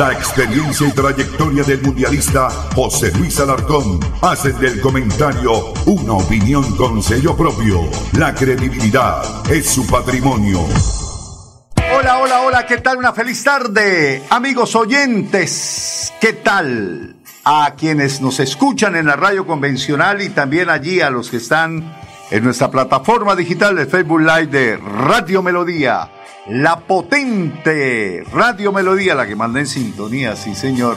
La experiencia y trayectoria del mundialista José Luis Alarcón hacen del comentario una opinión con sello propio. La credibilidad es su patrimonio. Hola, hola, hola, ¿qué tal? Una feliz tarde, amigos oyentes. ¿Qué tal? A quienes nos escuchan en la radio convencional y también allí a los que están en nuestra plataforma digital de Facebook Live de Radio Melodía la potente Radio Melodía, la que manda en sintonía, sí señor.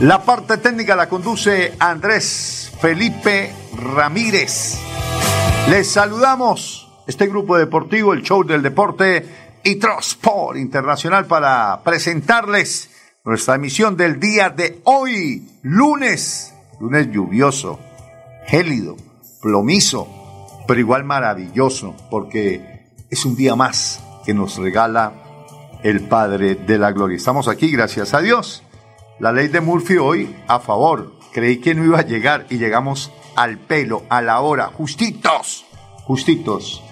La parte técnica la conduce Andrés Felipe Ramírez. Les saludamos este grupo deportivo, el show del deporte y Transport Internacional para presentarles nuestra emisión del día de hoy, lunes, lunes lluvioso, gélido, plomizo, pero igual maravilloso, porque es un día más que nos regala el Padre de la Gloria. Estamos aquí, gracias a Dios. La ley de Murphy hoy a favor. Creí que no iba a llegar y llegamos al pelo, a la hora, justitos, justitos.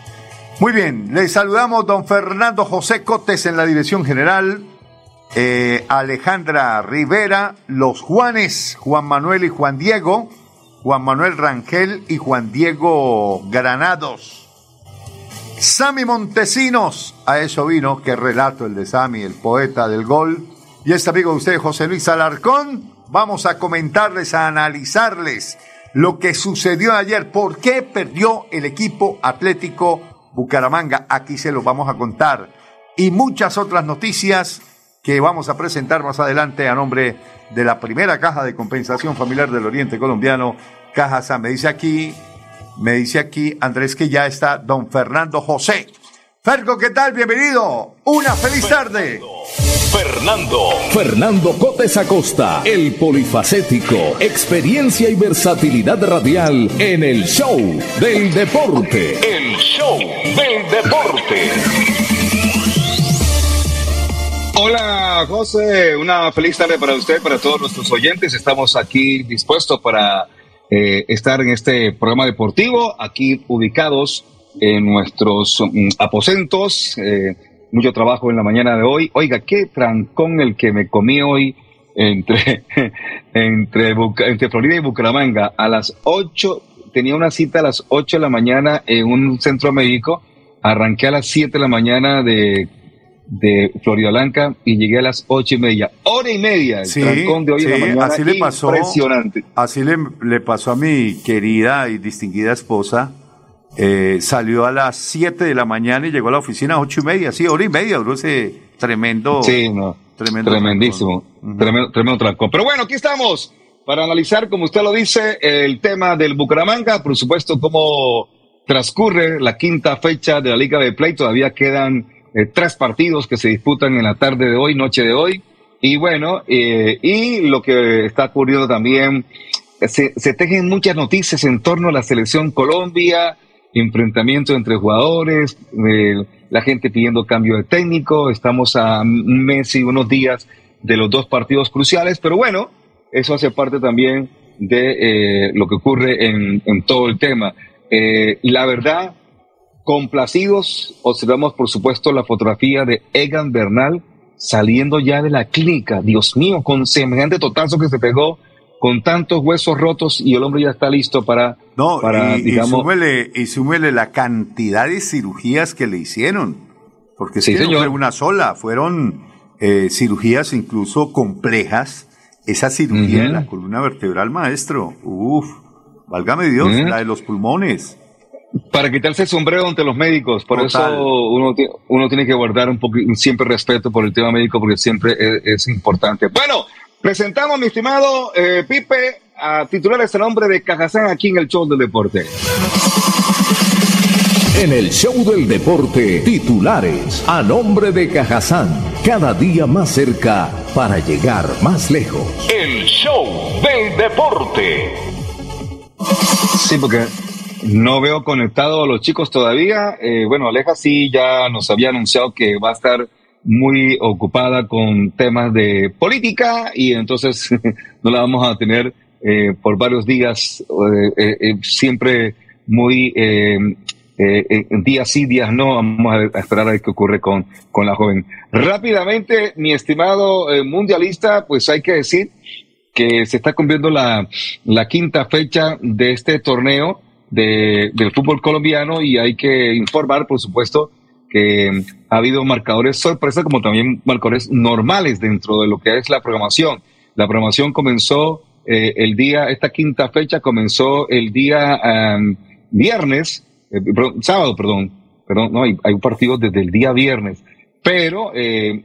Muy bien, le saludamos don Fernando José Cotes en la dirección general, eh, Alejandra Rivera, los Juanes, Juan Manuel y Juan Diego, Juan Manuel Rangel y Juan Diego Granados. Sami Montesinos, a eso vino, qué relato el de Sami, el poeta del gol. Y este amigo de usted, José Luis Alarcón, vamos a comentarles, a analizarles lo que sucedió ayer, por qué perdió el equipo atlético Bucaramanga. Aquí se lo vamos a contar. Y muchas otras noticias que vamos a presentar más adelante a nombre de la primera caja de compensación familiar del Oriente Colombiano, Caja San. Me dice aquí me dice aquí Andrés que ya está don Fernando José. Fergo, ¿qué tal? Bienvenido. Una feliz tarde. Fernando. Fernando Cotes Acosta, el polifacético, experiencia y versatilidad radial en el show del deporte. El show del deporte. Hola José, una feliz tarde para usted, para todos nuestros oyentes. Estamos aquí dispuestos para eh, estar en este programa deportivo, aquí ubicados en nuestros mm, aposentos. Eh, mucho trabajo en la mañana de hoy. Oiga, qué trancón el que me comí hoy entre, entre, entre Florida y Bucaramanga. A las 8, tenía una cita a las 8 de la mañana en un centro médico. Arranqué a las 7 de la mañana de de Florida Blanca y llegué a las ocho y media. Hora y media el trancón de hoy en la mañana. Así le pasó, impresionante. Así le, pasó a mi querida y distinguida esposa. Eh, salió a las 7 de la mañana y llegó a la oficina a ocho y media. Sí, hora y media duró ese tremendo. Sí, no. Tremendo tremendísimo. tremendo, tremendo trancón. Pero bueno, aquí estamos para analizar, como usted lo dice, el tema del Bucaramanga. Por supuesto, cómo transcurre la quinta fecha de la Liga de Play. Todavía quedan eh, tres partidos que se disputan en la tarde de hoy, noche de hoy. Y bueno, eh, y lo que está ocurriendo también, se, tejen muchas noticias en torno a la selección Colombia, enfrentamiento entre jugadores, eh, la gente pidiendo cambio de técnico, estamos a un mes y unos días de los dos partidos cruciales, pero bueno, eso hace parte también de lo que ocurre en, en todo el tema. la verdad, Complacidos, observamos por supuesto la fotografía de Egan Bernal saliendo ya de la clínica. Dios mío, con semejante totazo que se pegó con tantos huesos rotos y el hombre ya está listo para, no, para y, digamos... Y súmele, la cantidad de cirugías que le hicieron, porque sí, no fue una sola, fueron eh, cirugías incluso complejas. Esa cirugía de la columna vertebral, maestro, uff, válgame Dios, la de los pulmones. Para quitarse el sombrero ante los médicos, por eso uno, uno tiene que guardar un poco, siempre respeto por el tema médico, porque siempre es importante. Bueno, Presentamos, mi estimado eh, Pipe, a titulares este nombre de Cajazán aquí en el Show del Deporte. En el Show del Deporte, titulares a nombre de Cajazán, cada día más cerca para llegar más lejos. El Show del Deporte. Sí, porque no veo conectado a los chicos todavía. Eh, bueno, Aleja sí ya nos había anunciado que va a estar muy ocupada con temas de política y entonces no la vamos a tener eh, por varios días, eh, eh, siempre muy días sí, días no. Vamos a, esperar a ver qué ocurre con, con la joven. Rápidamente, mi estimado mundialista, pues hay que decir que se está cumpliendo la, la quinta fecha de este torneo de, del fútbol colombiano y hay que informar, por supuesto, que ha habido marcadores sorpresa como también marcadores normales dentro de lo que es la programación. La programación comenzó eh, el día, esta quinta fecha comenzó el día viernes, eh, sábado, perdón, perdón, no, hay, hay un partido desde el día viernes, pero eh,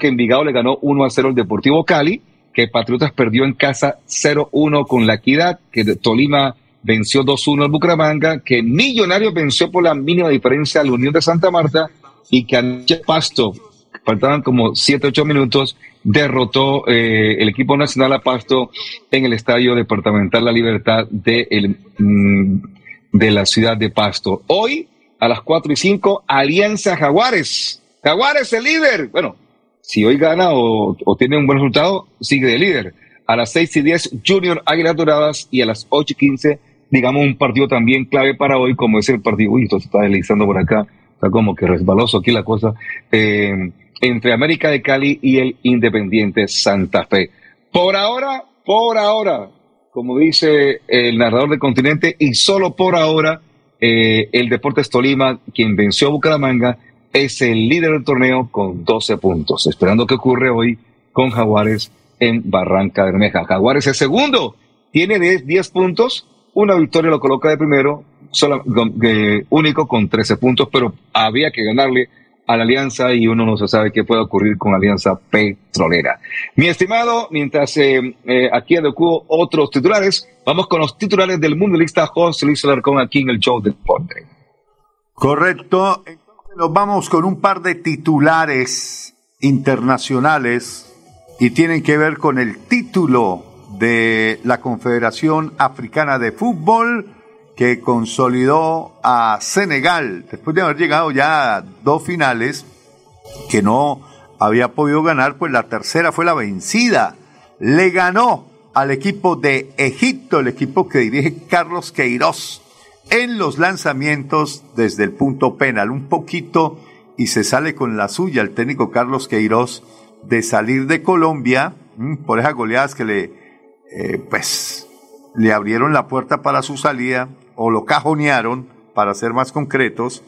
que Envigado le ganó 1 a 0 al Deportivo Cali, que Patriotas perdió en casa 0-1 con la Equidad, que Tolima venció 2-1 al Bucaramanga, que Millonarios venció por la mínima diferencia a la Unión de Santa Marta y que anoche Pasto, faltaban como 7-8 minutos, derrotó eh, el equipo nacional a Pasto en el Estadio Departamental La Libertad de, el, mm, de la ciudad de Pasto. Hoy, a las 4 y 5, Alianza Jaguares. Jaguares el líder. Bueno, si hoy gana o, o tiene un buen resultado, sigue de líder. A las 6 y 10, Junior Águilas Doradas y a las 8 y 15, digamos, un partido también clave para hoy, como es el partido, uy, esto se está deslizando por acá, está como que resbaloso aquí la cosa, eh, entre América de Cali y el Independiente Santa Fe. Por ahora, por ahora, como dice el narrador del continente, y solo por ahora, eh, el Deportes Tolima, quien venció a Bucaramanga, es el líder del torneo con 12 puntos, esperando que ocurre hoy con Jaguares en Barranca Bermeja. Jaguares es segundo, tiene 10 puntos, una victoria lo coloca de primero, único con 13 puntos, pero había que ganarle a la Alianza y uno no se sabe qué puede ocurrir con Alianza Petrolera. Mi estimado, mientras eh, eh, aquí adecuo otros titulares, vamos con los titulares del mundialista José Luis Alarcón aquí en el show del deporte. Correcto. Entonces nos vamos con un par de titulares internacionales y tienen que ver con el título de la Confederación Africana de Fútbol que consolidó a Senegal después de haber llegado ya a dos finales que no había podido ganar, pues la tercera fue la vencida. Le ganó al equipo de Egipto, el equipo que dirige Carlos Queiroz, en los lanzamientos desde el punto penal. Un poquito y se sale con la suya el técnico Carlos Queiroz de salir de Colombia mm, por esas goleadas que le, eh, pues, le abrieron la puerta para su salida o lo cajonearon, para ser más concretos,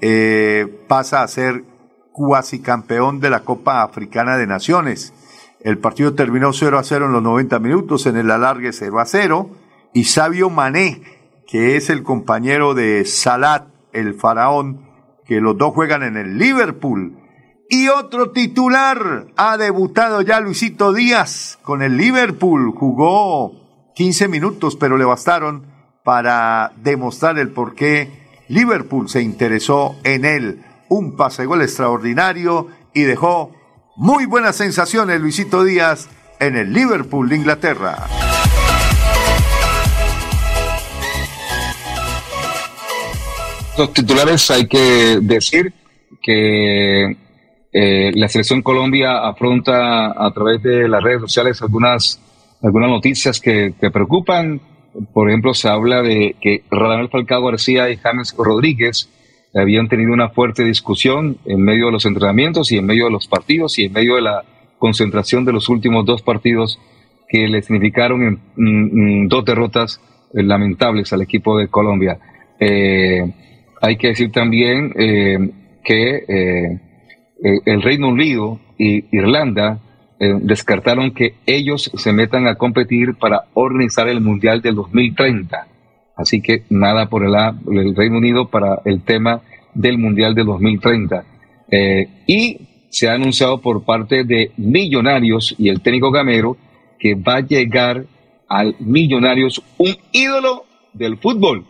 eh, pasa a ser cuasi campeón de la Copa Africana de Naciones. El partido terminó 0 a 0 en los 90 minutos, en el alargue 0 a 0, y Sabio Mané, que es el compañero de Salat, el faraón, que los dos juegan en el Liverpool, y otro titular ha debutado ya Luisito Díaz con el Liverpool. Jugó 15 minutos, pero le bastaron para demostrar el por qué Liverpool se interesó en él. Un pase gol extraordinario y dejó muy buenas sensaciones Luisito Díaz en el Liverpool de Inglaterra. Los titulares hay que decir que eh, la selección Colombia afronta a través de las redes sociales algunas, algunas noticias que, que preocupan. Por ejemplo, se habla de que Radamel Falcao García y James Rodríguez habían tenido una fuerte discusión en medio de los entrenamientos y en medio de los partidos y en medio de la concentración de los últimos dos partidos que le significaron dos derrotas eh, lamentables al equipo de Colombia. Eh, hay que decir también que el Reino Unido y Irlanda descartaron que ellos se metan a competir para organizar el Mundial del 2030. Así que nada por el, el Reino Unido para el tema del Mundial del 2030. y se ha anunciado por parte de Millonarios y el técnico Gamero que va a llegar al Millonarios un ídolo del fútbol.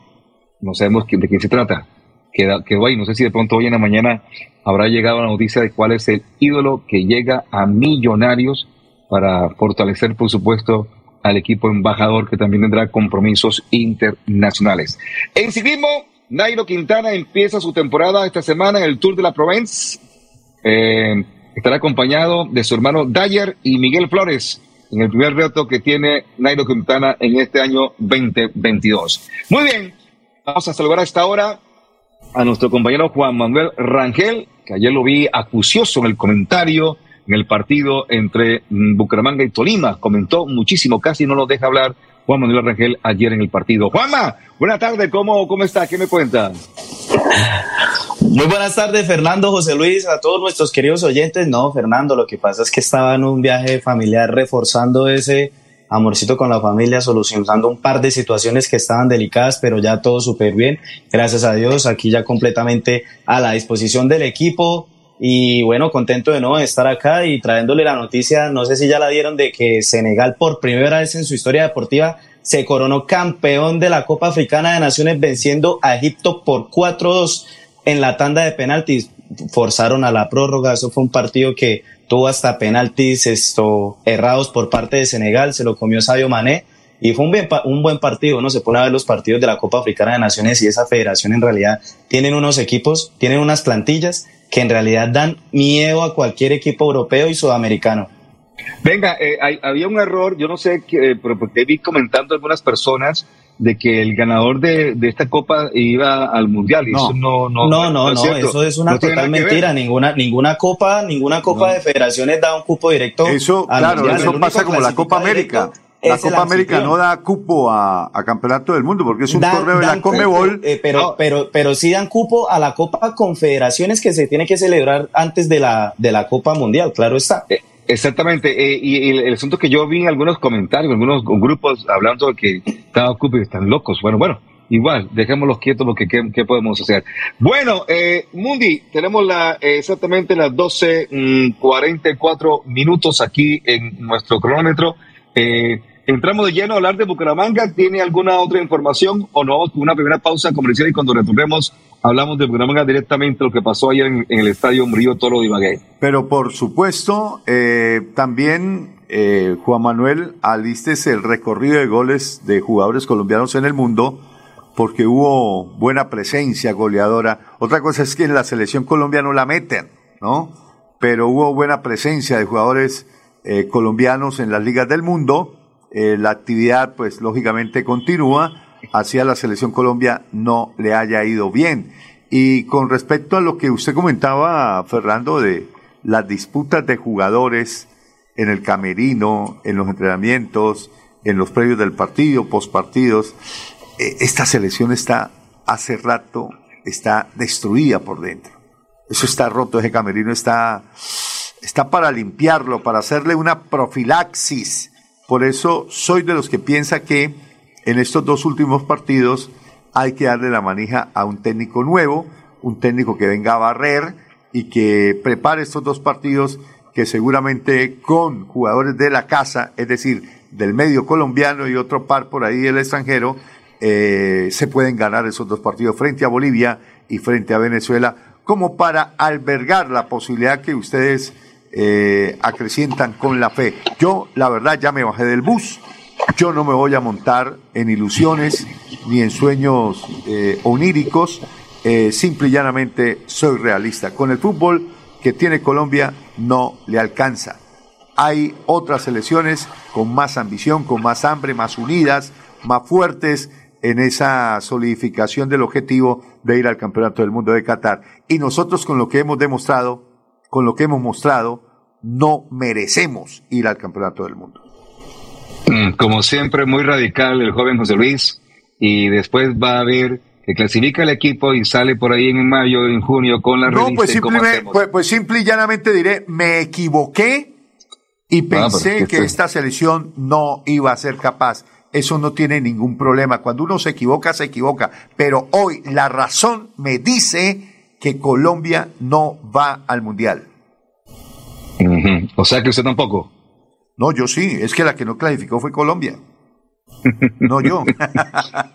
No sabemos de quién se trata. Quedó, quedó ahí. No sé si de pronto hoy en la mañana habrá llegado la noticia de cuál es el ídolo que llega a Millonarios para fortalecer, por supuesto, al equipo embajador que también tendrá compromisos internacionales. En ciclismo, Nairo Quintana empieza su temporada esta semana en el Tour de la Provence. Eh, estará acompañado de su hermano Dyer y Miguel Flores en el primer reto que tiene Nairo Quintana en este año 2022. Muy bien, vamos a saludar a esta hora a nuestro compañero Juan Manuel Rangel, que ayer lo vi acucioso en el comentario en el partido entre Bucaramanga y Tolima. Comentó muchísimo, casi no nos deja hablar Juan Manuel Rangel ayer en el partido. Juanma, buena tarde, ¿cómo, cómo está? ¿Qué me cuenta? Muy buenas tardes, Fernando, José Luis, a todos nuestros queridos oyentes. No, Fernando, lo que pasa es que estaba en un viaje familiar reforzando ese amorcito con la familia, solucionando un par de situaciones que estaban delicadas, pero ya todo súper bien. Gracias a Dios, aquí ya completamente a la disposición del equipo. Y bueno, contento de no estar acá y trayéndole la noticia, no sé si ya la dieron, de que Senegal por primera vez en su historia deportiva se coronó campeón de la Copa Africana de Naciones venciendo a Egipto por 4-2 en la tanda de penaltis. Forzaron a la prórroga, eso fue un partido que tuvo hasta penaltis esto, errados por parte de Senegal, se lo comió Sadio Mané y fue un, buen partido, ¿no? Se pone a ver los partidos de la Copa Africana de Naciones y esa federación en realidad tienen unos equipos, tienen unas plantillas que en realidad dan miedo a cualquier equipo europeo y sudamericano. Venga, eh, había un error, yo no sé, que, pero porque vi comentando algunas personas de que el ganador de, esta copa iba al mundial. no, eso no, no, no, no, eso es una total mentira. Ninguna, ninguna copa, ninguna copa de federaciones da un cupo directo. Eso, claro, eso pasa como la Copa América. La Copa América no da cupo a, Campeonato del Mundo porque es un torneo de la Comebol. Eh, pero, pero, pero sí dan cupo a la Copa Confederaciones que se tiene que celebrar antes de la, de la Copa Mundial, claro está. Eh, exactamente, eh, y, el, asunto que yo vi en algunos comentarios, en algunos grupos hablando de que cada cupo y están locos. Bueno, bueno, igual, dejémoslos quietos porque ¿qué, podemos hacer? Bueno, eh, Mundi, tenemos la, exactamente las 12.44 mm, minutos aquí en nuestro cronómetro. Eh, Entramos de lleno a hablar de Bucaramanga. ¿Tiene alguna otra información o no? Una primera pausa comercial y cuando retornemos hablamos de Bucaramanga directamente, lo que pasó ayer en, el estadio Murillo Toro de Ibagué. Pero por supuesto, eh, también eh, Juan Manuel, alistes el recorrido de goles de jugadores colombianos en el mundo porque hubo buena presencia goleadora. Otra cosa es que en la selección colombiana no la meten, ¿no? Pero hubo buena presencia de jugadores eh, colombianos en las ligas del mundo eh, la actividad pues lógicamente continúa, hacia la selección Colombia no le haya ido bien. Y con respecto a lo que usted comentaba, Fernando, de las disputas de jugadores en el camerino, en los entrenamientos, en los previos del partido, postpartidos, eh, esta selección está hace rato, está destruida por dentro. Eso está roto, ese camerino está, está para limpiarlo, para hacerle una profilaxis por eso soy de los que piensa que en estos dos últimos partidos hay que darle la manija a un técnico nuevo, un técnico que venga a barrer y que prepare estos dos partidos que seguramente con jugadores de la casa, es decir, del medio colombiano y otro par por ahí del extranjero, eh, se pueden ganar esos dos partidos frente a Bolivia y frente a Venezuela, como para albergar la posibilidad que ustedes eh, acrecientan con la fe. Yo, la verdad, ya me bajé del bus. Yo no me voy a montar en ilusiones ni en sueños eh, oníricos. Eh, simple y llanamente soy realista. Con el fútbol que tiene Colombia no le alcanza. Hay otras selecciones con más ambición, con más hambre, más unidas, más fuertes en esa solidificación del objetivo de ir al Campeonato del Mundo de Qatar. Y nosotros con lo que hemos demostrado, con lo que hemos mostrado, no merecemos ir al Campeonato del Mundo. Mm, como siempre, muy radical el joven José Luis, y después va a ver que clasifica el equipo y sale por ahí en mayo, en junio con la No, pues simple, pues, pues simple y llanamente diré, me equivoqué y ah, pensé que esta selección no iba a ser capaz. Eso no tiene ningún problema. Cuando uno se equivoca, se equivoca. Pero hoy la razón me dice que Colombia no va al Mundial. O sea que usted tampoco. No, yo sí. Es que la que no clasificó fue Colombia. no yo.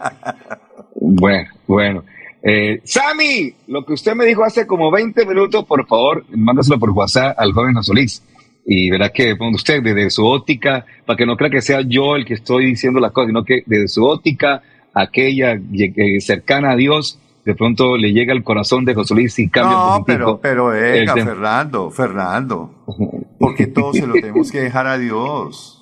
bueno, bueno. Eh, Sammy, lo que usted me dijo hace como 20 minutos, por favor, mándaselo por WhatsApp al joven Solís. Y verá que usted, desde su óptica, para que no crea que sea yo el que estoy diciendo las cosas, sino que desde su óptica, aquella eh, cercana a Dios, de pronto le llega al corazón de José Luis y cambia no, pero, pero venga, Fernando, Fernando, porque todos se lo tenemos que dejar a Dios.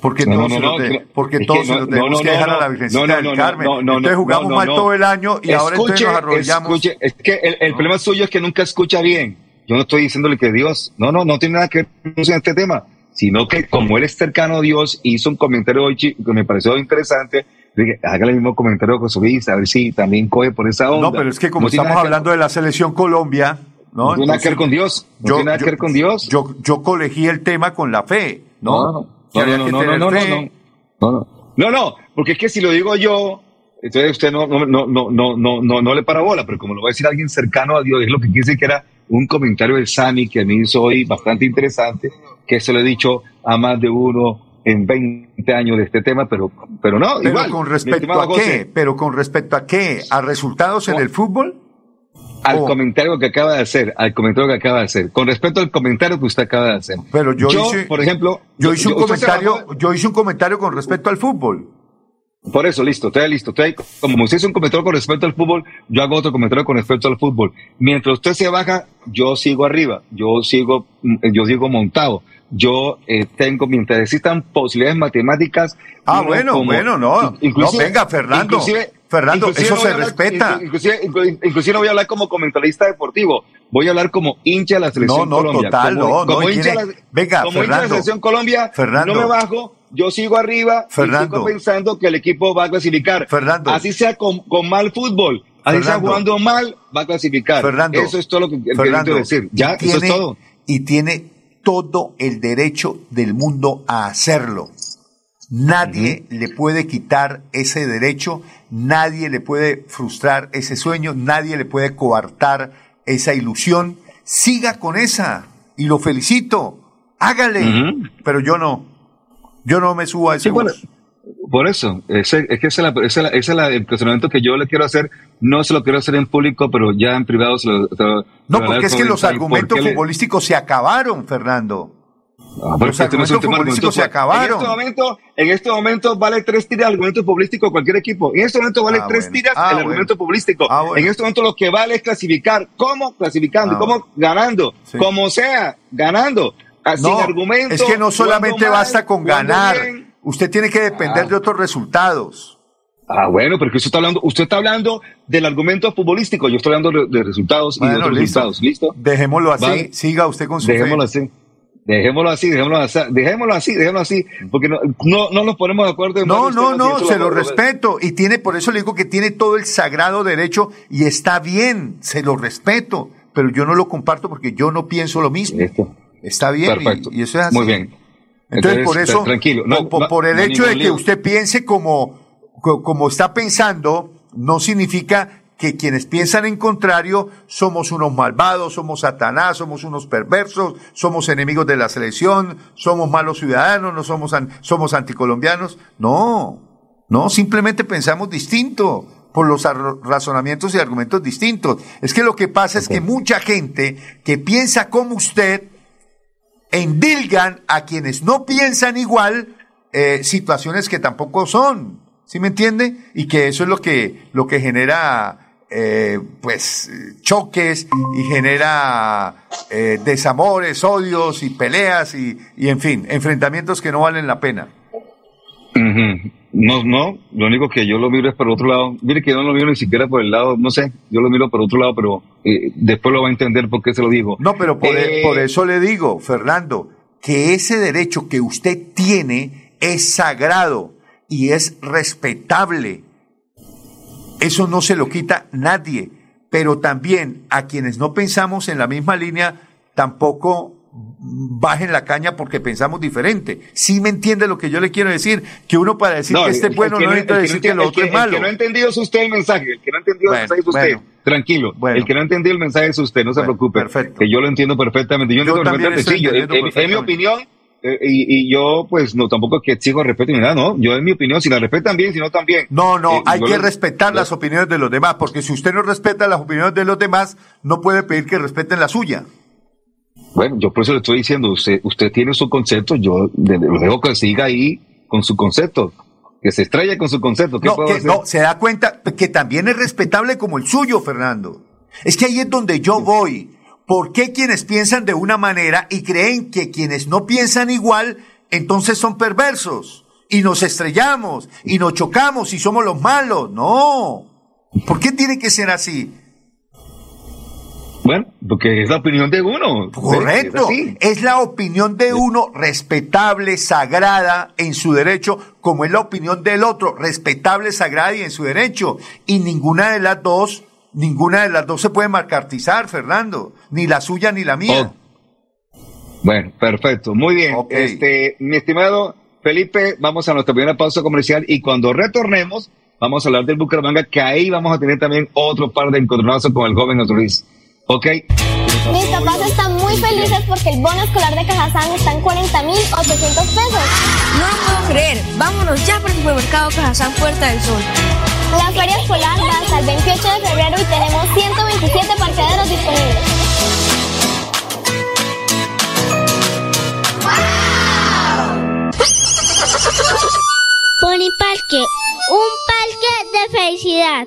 Porque todos se lo, tenemos que dejar a la Virgencita del Carmen. entonces jugamos mal todo el año y ahora entonces nos. Escuche, es que el, problema suyo es que nunca escucha bien. Yo no estoy diciéndole que Dios, no, no, no tiene nada que ver con este tema, sino que como él es cercano a Dios, hizo un comentario hoy que me pareció interesante. Dije, haga el mismo comentario con su a ver si también coge por esa onda. No, pero es que como estamos hablando de la selección Colombia, ¿no? no tiene nada que ver con Dios. No yo, tiene nada que ver con Dios. Yo, yo colegí el tema con la fe, ¿no? No, no, no, no, no, no, porque es que si lo digo yo, entonces usted no, no, no, no, no, no, no, le para bola, pero como lo va a decir alguien cercano a Dios, es lo que quise que era un comentario de Sani que a mí hizo hoy bastante interesante, que se lo he dicho a más de uno en 20 años de este tema, pero, pero no. Pero igual, con respecto a qué, José, pero con respecto a qué, a resultados en el fútbol. Al comentario que acaba de hacer, al comentario que acaba de hacer, con respecto al comentario que usted acaba de hacer. Pero yo, hice, por ejemplo, yo hice un comentario, yo hice un comentario con respecto al fútbol. Por eso, listo, estoy listo. Estoy, como usted hizo un comentario con respecto al fútbol, yo hago otro comentario con respecto al fútbol. Mientras usted se baja, yo sigo arriba, yo sigo, yo sigo montado. Yo eh, tengo, mientras existan posibilidades matemáticas. Ah, bueno, bueno, no. no, venga, Fernando. Fernando, eso se respeta. Inclusive, inclusive, no voy a hablar como comentarista deportivo, voy a hablar como hincha de la selección no, no, Colombia. Total, como, no, como hincha, la, venga, como hincha de la selección Colombia, Fernando, no me bajo, yo sigo arriba Fernando, y sigo pensando que el equipo va a clasificar. Fernando. Así sea con, con mal fútbol, así sea jugando mal, va a clasificar. Fernando. Eso es todo lo que quiero decir. Ya, eso es todo. Y tiene todo el derecho del mundo a hacerlo. Nadie le puede quitar ese derecho, nadie le puede frustrar ese sueño, nadie le puede coartar esa ilusión. Siga con esa y lo felicito. Hágale, pero yo no. Yo no me subo a ese por eso, ese, es que ese es, es el cuestionamiento que yo le quiero hacer. No se lo quiero hacer en público, pero ya en privado se lo. no, porque es que los argumentos futbolísticos se acabaron, Fernando. Ah, los este argumentos futbolísticos se acabaron. En este, momento, en este momento vale tres tiras el argumento futbolístico cualquier equipo. En este momento vale ah, tres tiras ah, el argumento futbolístico. En este momento lo que vale es clasificar. ¿Cómo? Clasificando. ¿Cómo? Ganando. Como sea, ganando. No, es que no solamente basta con ganar. Usted tiene que depender ah. de otros resultados. Ah, bueno, pero usted está hablando, usted está hablando del argumento futbolístico, yo estoy hablando de, resultados y de otros resultados, ¿listo? Dejémoslo así, siga usted con su Dejémoslo así. Dejémoslo así, dejémoslo así, dejémoslo así, dejémoslo así, porque no, no, nos ponemos de acuerdo. no, no, no, se lo respeto y tiene, por eso le digo que tiene todo el sagrado derecho y está bien, se lo respeto, pero yo no lo comparto porque yo no pienso lo mismo. Está bien Y, eso es así. Muy bien. Entonces, por eso, tranquilo. por, el hecho de que usted piense como, como está pensando, no significa que quienes piensan en contrario somos unos malvados, somos Satanás, somos unos perversos, somos enemigos de la selección, somos malos ciudadanos, no somos, somos anticolombianos. No, no, simplemente pensamos distinto por los razonamientos y argumentos distintos. Es que lo que pasa es que mucha gente que piensa como usted endilgan a quienes no piensan igual eh, situaciones que tampoco son, ¿sí me entiende? Y que eso es lo que, lo que genera, eh, pues, choques y genera eh, desamores, odios y peleas y, y, en fin, enfrentamientos que no valen la pena. No, no, lo único que yo lo miro es por otro lado. Mire que yo no lo miro ni siquiera por el lado, no sé, yo lo miro por otro lado, pero eh, después lo va a entender por qué se lo digo. No, pero por, e, por eso le digo, Fernando, que ese derecho que usted tiene es sagrado y es respetable. Eso no se lo quita nadie, pero también a quienes no pensamos en la misma línea, tampoco bajen la caña porque pensamos diferente. Sí me entiende lo que yo le quiero decir, que uno para decir que este es bueno no necesita decir que, lo otro es malo. El que no ha entendido es usted el mensaje, el que no ha entendido el mensaje es usted. Tranquilo, el que no ha entendido el mensaje es usted, no se preocupe. Perfecto. Que yo lo entiendo perfectamente. Yo, entiendo perfectamente, sí, en, mi opinión, eh, y, yo pues no tampoco que exijo respeto ni nada, no, yo en mi opinión, si la respetan bien, si no también. No, no, eh, hay que respetar las opiniones de los demás, porque si usted no respeta las opiniones de los demás, no puede pedir que respeten la suya. Bueno, yo por eso le estoy diciendo, usted, usted tiene su concepto, yo lo dejo que siga ahí con su concepto, que se estrella con su concepto. no, no, se da cuenta que también es respetable como el suyo, Fernando. Es que ahí es donde yo voy. ¿Por qué quienes piensan de una manera y creen que quienes no piensan igual, entonces son perversos? Y nos estrellamos, y nos chocamos, y somos los malos. No. ¿Por qué tiene que ser así? Bueno, porque es la opinión de uno. Correcto. Es, la opinión de uno respetable, sagrada en su derecho, como es la opinión del otro, respetable, sagrada y en su derecho. Y ninguna de las dos, ninguna de las dos se puede marcartizar, Fernando. Ni la suya ni la mía. Oh. Bueno, perfecto. Muy bien. Este, mi estimado Felipe, vamos a nuestra primera pausa comercial y cuando retornemos, vamos a hablar del Bucaramanga, que ahí vamos a tener también otro par de encontronazos con el joven Luis. Ok. Mis papás están muy felices porque el bono escolar de Cajazán está en 40.800 pesos. No creer. Vámonos ya por el supermercado Cajazán Puerta del Sol. La feria escolar va hasta el 28 de febrero y tenemos 127 parqueaderos disponibles. Pony Parque, un parque de felicidad.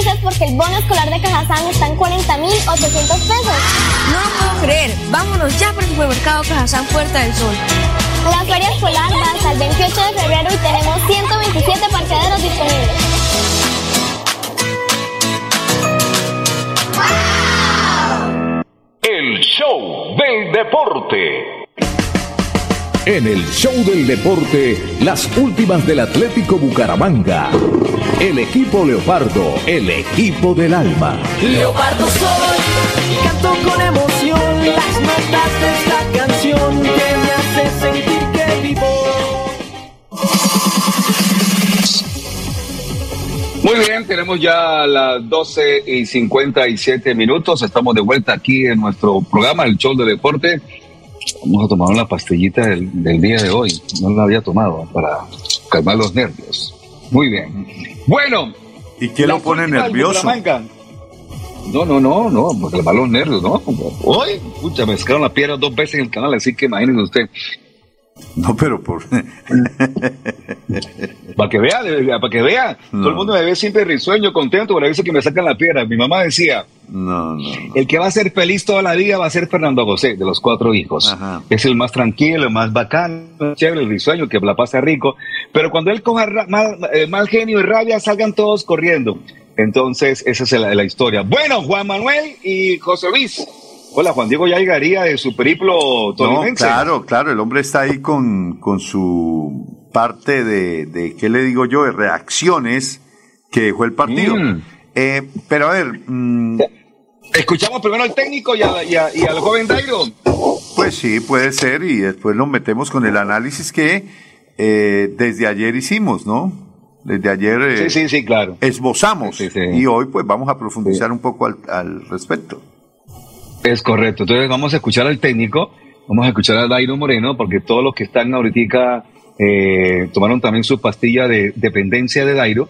Felices porque el bono escolar de Cajazán está en 40,800 pesos. No lo puedo creer. Vámonos ya por el supermercado Cajazán Puerta del Sol. La feria escolar va hasta el 28 de febrero y tenemos 127 parqueaderos disponibles. El show del deporte. En el show del deporte, las últimas del Atlético Bucaramanga. El equipo Leopardo, el equipo del alma. Leopardo soy, canto con emoción las notas de esta canción que me hace sentir que vivo. Muy bien, tenemos ya las 12 y 57 minutos. Estamos de vuelta aquí en nuestro programa, el show de deporte. Vamos a tomar una pastillita del, del día de hoy. No la había tomado para calmar los nervios. Muy bien. Bueno. ¿Y qué lo pone nervioso? No, no, no, no, para calmar los nervios, ¿no? Hoy, pucha, me sacaron la piedra dos veces en el canal, así que imagínense usted. No, pero por. Para que vea, para que vea. Todo el mundo me ve siempre risueño, contento, pero a veces que me sacan la piedra. Mi mamá decía, No, no. el que va a ser feliz toda la vida va a ser Fernando José, de los cuatro hijos. Es el más tranquilo, el más bacán, chévere, el risueño, que la pasa rico. Pero cuando él coja mal, eh, mal genio y rabia, salgan todos corriendo. Entonces, esa es la, la historia. Bueno, Juan Manuel y José Luis. Hola, Juan Diego ya llegaría de su periplo No, tolimense. claro, claro, el hombre está ahí con, con su parte de, de, ¿qué le digo yo?, de reacciones que dejó el partido. Mm. Eh, pero a ver, mm, Escuchamos primero al técnico y, a- y a- y al joven Dairo. pues sí, puede ser, y después nos metemos con el análisis que eh, desde ayer hicimos, ¿no? Desde ayer eh, Sí, sí, sí, claro. esbozamos, y hoy pues vamos a profundizar un poco al, al respecto. Es correcto. Entonces vamos a escuchar al técnico, vamos a escuchar a Dairo Moreno, porque todos los que están ahorita eh, tomaron también su pastilla de dependencia de Dairo,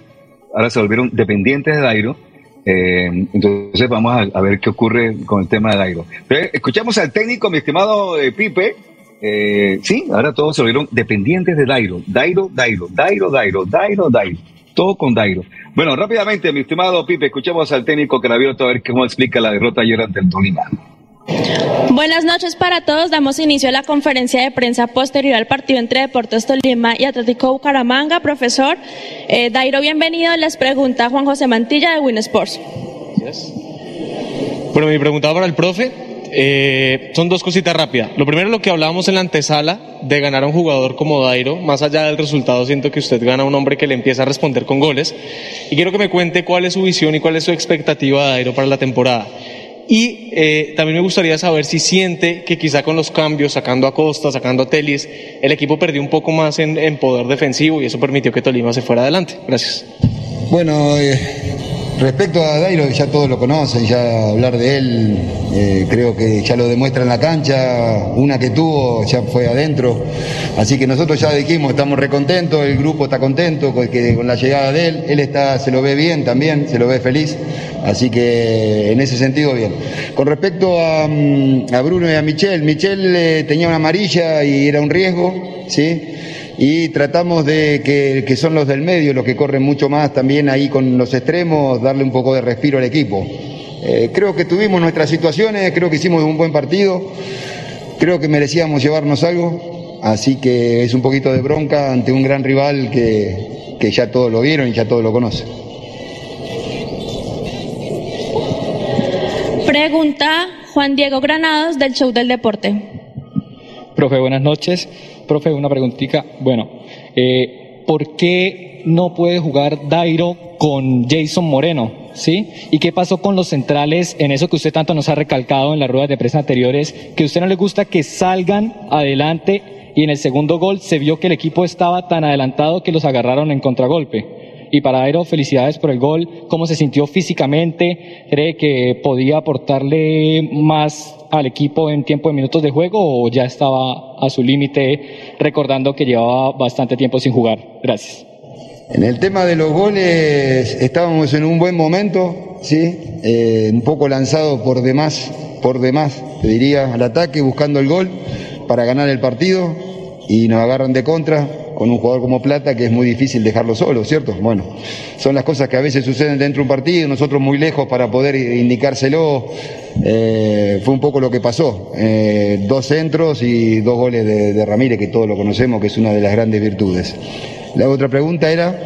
ahora se volvieron dependientes de Dairo. Eh, entonces vamos a, ver qué ocurre con el tema de Dairo. Entonces, escuchamos al técnico, mi estimado eh, Pipe. Eh, sí, ahora todos se volvieron dependientes de Dairo. Dairo, Dairo, Dairo, Dairo, Dairo, Dairo. Todo con Dairo. Bueno, rápidamente, mi estimado Pipe, escuchemos al técnico Cravioto a ver cómo explica la derrota ayer ante el Tolima. Buenas noches para todos. Damos inicio a la conferencia de prensa posterior al partido entre Deportes Tolima y Atlético Bucaramanga. Profesor eh, Dairo, bienvenido. Les pregunta Juan José Mantilla de Win Sports. Bueno, mi pregunta para el profe eh, son dos cositas rápidas. Lo primero, lo que hablábamos en la antesala de ganar a un jugador como Dairo. Más allá del resultado, siento que usted gana a un hombre que le empieza a responder con goles. Y quiero que me cuente cuál es su visión y cuál es su expectativa de Dairo para la temporada. Y eh, también me gustaría saber si siente que quizá con los cambios, sacando a Costa, sacando a Telis, el equipo perdió un poco más en, poder defensivo y eso permitió que Tolima se fuera adelante. Gracias. Bueno, eh, respecto a Dairo, ya todos lo conocen, ya hablar de él, eh, creo que ya lo demuestra en la cancha, una que tuvo ya fue adentro, así que nosotros ya dijimos, estamos recontentos, el grupo está contento con, que, con la llegada de él, él está, se lo ve bien también, se lo ve feliz, así que en ese sentido bien. Con respecto a, mm, Bruno y a Michel, Michel eh, tenía una amarilla y era un riesgo, ¿sí? Y tratamos de que, que son los del medio los que corren mucho más también ahí con los extremos, darle un poco de respiro al equipo. Eh, creo que tuvimos nuestras situaciones, creo que hicimos un buen partido, creo que merecíamos llevarnos algo, así que es un poquito de bronca ante un gran rival que, que ya todos lo vieron y ya todos lo conocen. Pregunta Juan Diego Granados del Show del Deporte. Profe, buenas noches. Profe, una preguntita. Bueno, eh, ¿por qué no puede jugar Dairo con Jason Moreno? ¿Sí? ¿Y qué pasó con los centrales en eso que usted tanto nos ha recalcado en las ruedas de prensa anteriores? Que a usted no le gusta que salgan adelante y en el segundo gol se vio que el equipo estaba tan adelantado que los agarraron en contragolpe. Y para Dairo, felicidades por el gol. ¿Cómo se sintió físicamente? ¿Cree que podía aportarle más al equipo en tiempo de minutos de juego o ya estaba a su límite recordando que llevaba bastante tiempo sin jugar? Gracias. En el tema de los goles estábamos en un buen momento, ¿sí? Eh, un poco lanzado por demás, por demás, te diría, al ataque, buscando el gol para ganar el partido y nos agarran de contra con un jugador como Plata que es muy difícil dejarlo solo, ¿cierto? Bueno, son las cosas que a veces suceden dentro de un partido, nosotros muy lejos para poder indicárselo, eh, fue un poco lo que pasó, eh, dos centros y dos goles de, de Ramírez, que todos lo conocemos, que es una de las grandes virtudes. La otra pregunta era...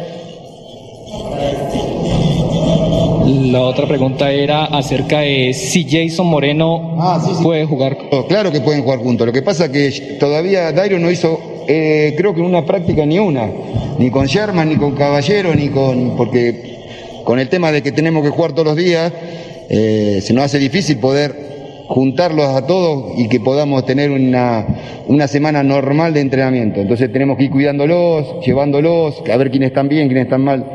La otra pregunta era acerca de si Jason Moreno puede jugar. Claro que pueden jugar juntos. Lo que pasa que todavía Dairo no hizo, eh, creo que una práctica ni una, ni con Sherman, ni con Caballero, ni con. porque con el tema de que tenemos que jugar todos los días, eh, se nos hace difícil poder juntarlos a todos y que podamos tener una, una semana normal de entrenamiento. Entonces tenemos que ir cuidándolos, llevándolos, a ver quiénes están bien, quiénes están mal.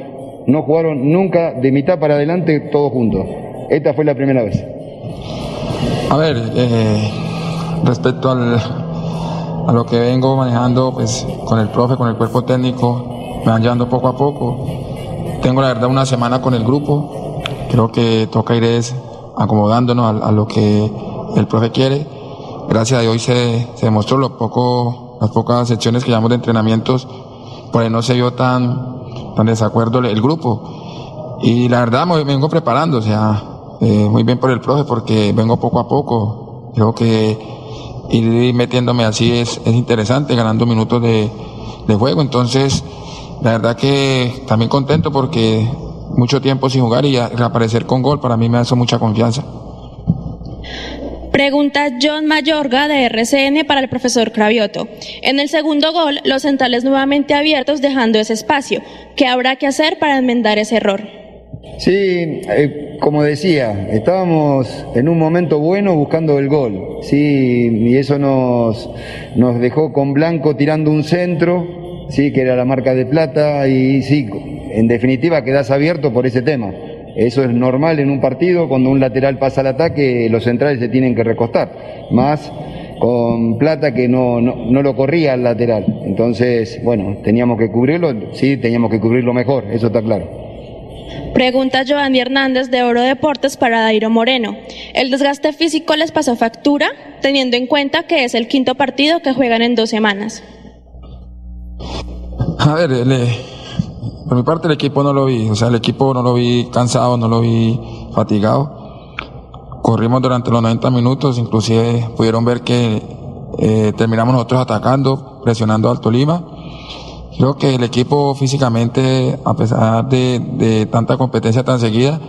No jugaron nunca de mitad para adelante todos juntos. Esta fue la primera vez. A ver, eh, respecto al, a lo que vengo manejando, pues con el profe, con el cuerpo técnico, me van llevando poco a poco. Tengo la verdad una semana con el grupo, creo que toca ir es acomodándonos a, a lo que el profe quiere. Gracias a Dios se, se demostró lo poco, las pocas secciones que llevamos de entrenamientos, por ahí no se vio tan, tan desacuerdo el, el grupo. Y la verdad me vengo preparando, o sea, eh, muy bien por el profe porque vengo poco a poco. Creo que ir metiéndome así es, es interesante, ganando minutos de, de juego. Entonces, la verdad que también contento porque mucho tiempo sin jugar y reaparecer con gol para mí me hace mucha confianza. Pregunta John Mayorga de RCN para el profesor Cravioto. En el segundo gol, los centrales nuevamente abiertos dejando ese espacio. ¿Qué habrá que hacer para enmendar ese error? Sí, eh, como decía, estábamos en un momento bueno buscando el gol, sí, y eso nos, nos dejó con Blanco tirando un centro, sí, que era la marca de plata, y sí, en definitiva quedás abierto por ese tema. Eso es normal en un partido, cuando un lateral pasa al ataque, los centrales se tienen que recostar, más con plata que no, no, no lo corría al lateral. Entonces, bueno, teníamos que cubrirlo, sí, teníamos que cubrirlo mejor, eso está claro. Pregunta Giovanni Hernández de Oro Deportes para Dairo Moreno. ¿El desgaste físico les pasó factura, teniendo en cuenta que es el quinto partido que juegan en dos semanas? A ver, le- por mi parte el equipo no lo vi, o sea, el equipo no lo vi cansado, no lo vi fatigado. Corrimos durante los 90 minutos, inclusive pudieron ver que eh, terminamos nosotros atacando, presionando al Tolima. Creo que el equipo físicamente, a pesar de, de tanta competencia tan seguida,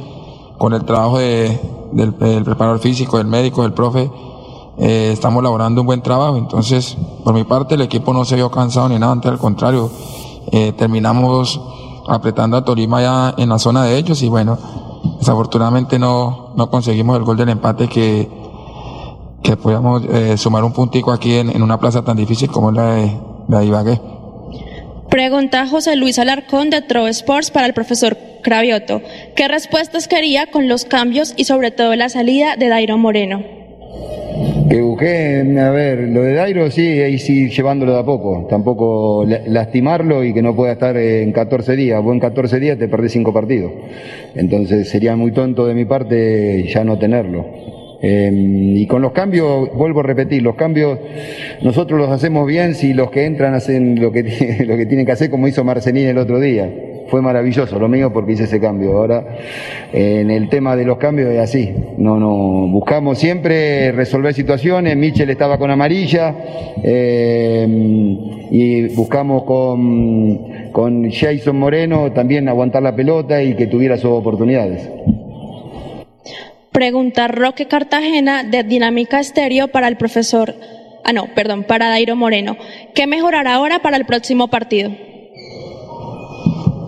con el trabajo de- del, preparador físico, del médico, del profe, eh, estamos elaborando un buen trabajo. Entonces, por mi parte, el equipo no se vio cansado ni nada, antes al contrario, eh, terminamos apretando a Tolima ya en la zona de ellos y bueno, desafortunadamente no, no conseguimos el gol del empate que, que podíamos eh, sumar un puntico aquí en, en una plaza tan difícil como la de, la de Ibagué. Pregunta José Luis Alarcón de Trove Sports para el profesor Cravioto. ¿Qué respuestas quería con los cambios y sobre todo la salida de Dairo Moreno? Que busqué, a ver, lo de Dairo sí, ahí sí llevándolo de a poco, tampoco la- lastimarlo y que no pueda estar en 14 días, vos en 14 días te perdés 5 partidos, entonces sería muy tonto de mi parte ya no tenerlo. Eh, y con los cambios, vuelvo a repetir, los cambios nosotros los hacemos bien si los que entran hacen lo que, lo que tienen que hacer como hizo Marcelín el otro día. fue maravilloso lo mío porque hice ese cambio. Ahora, en el tema de los cambios es así. No, no, buscamos siempre resolver situaciones. Michel estaba con amarilla eh, y buscamos con, con Jason Moreno también aguantar la pelota y que tuviera sus oportunidades. Pregunta Roque Cartagena de Dinámica Estéreo para el profesor, ah no, perdón, para Dairo Moreno. ¿Qué mejorará ahora para el próximo partido?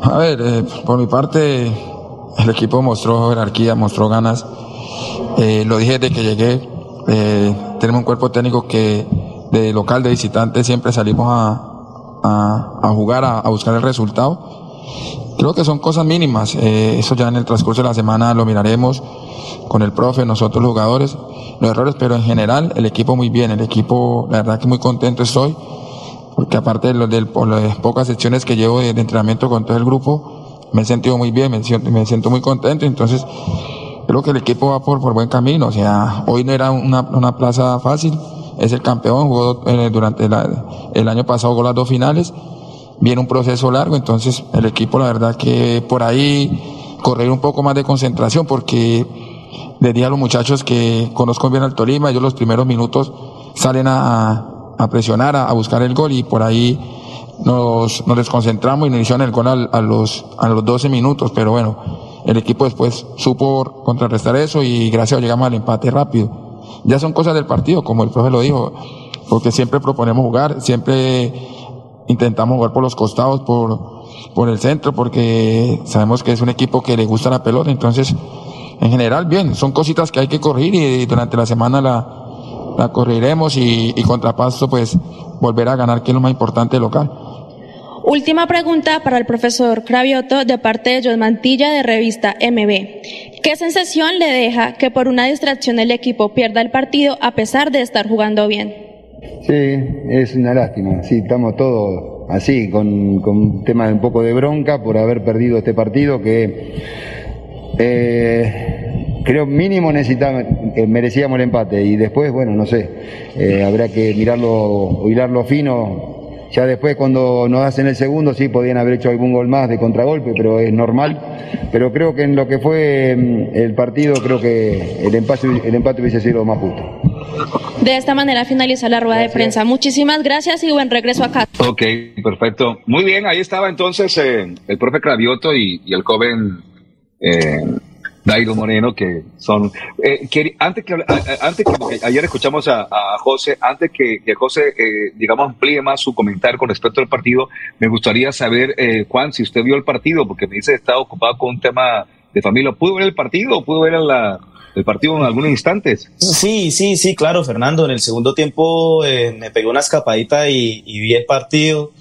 A ver, eh, por mi parte, el equipo mostró jerarquía, mostró ganas. Eh, lo dije desde que llegué. Eh, tenemos un cuerpo técnico que de local, de visitante, siempre salimos a, jugar, a, a buscar el resultado. Creo que son cosas mínimas. eh, eso ya en el transcurso de la semana lo miraremos con el profe, nosotros jugadores, los errores, pero en general el equipo muy bien. El equipo, la verdad que muy contento estoy, porque aparte de, lo, por las pocas secciones que llevo de, de entrenamiento con todo el grupo, me he sentido muy bien, me siento, me siento muy contento. Entonces, creo que el equipo va por, por buen camino. O sea, hoy no era una, una plaza fácil. Es el campeón, jugó eh, durante la- el año pasado jugó las dos finales. Viene un proceso largo, entonces el equipo, la verdad que por ahí correr un poco más de concentración, porque le dije a los muchachos que conozco bien al Tolima, ellos los primeros minutos salen a, presionar, a, buscar el gol y por ahí nos, nos desconcentramos y nos hicieron el gol a, los, a los 12 minutos, pero bueno, el equipo después supo contrarrestar eso y gracias a llegamos al empate rápido. Ya son cosas del partido, como el profe lo dijo, porque siempre proponemos jugar, siempre intentamos jugar por los costados, por, por el centro, porque sabemos que es un equipo que le gusta la pelota, entonces en general bien, son cositas que hay que corregir y durante la semana la, la corregiremos y, y contra Pasto pues volver a ganar que es lo más importante local. Última pregunta para el profesor Cravioto de parte de John Mantilla de revista MB. ¿Qué sensación le deja que por una distracción el equipo pierda el partido a pesar de estar jugando bien? Sí, es una lástima. Sí, estamos todos así, con, con un tema de un poco de bronca por haber perdido este partido que eh, creo mínimo necesitaba, que merecíamos el empate y después, bueno, no sé, eh, habrá que mirarlo, hilarlo fino. Ya después cuando nos hacen el segundo sí podían haber hecho algún gol más de contragolpe, pero es normal. Pero creo que en lo que fue mm, el partido, creo que el empate, el empate hubiese sido más justo. De esta manera finaliza la rueda de prensa. Muchísimas gracias y buen regreso a casa. Ok, perfecto. Muy bien, ahí estaba entonces eh, el profe Cravioto y, y el joven eh, Dairo Moreno, que son... eh, que- antes que, antes que ayer escuchamos a, a José, antes que, que José, eh, digamos, amplíe más su comentario con respecto al partido, me gustaría saber, eh, Juan, si usted vio el partido, porque me dice que estaba ocupado con un tema de familia. ¿Pudo ver el partido o pudo ver la, el partido en algunos instantes? Sí, sí, sí, claro, Fernando. En el segundo tiempo eh, me pegó una escapadita y, y vi el partido.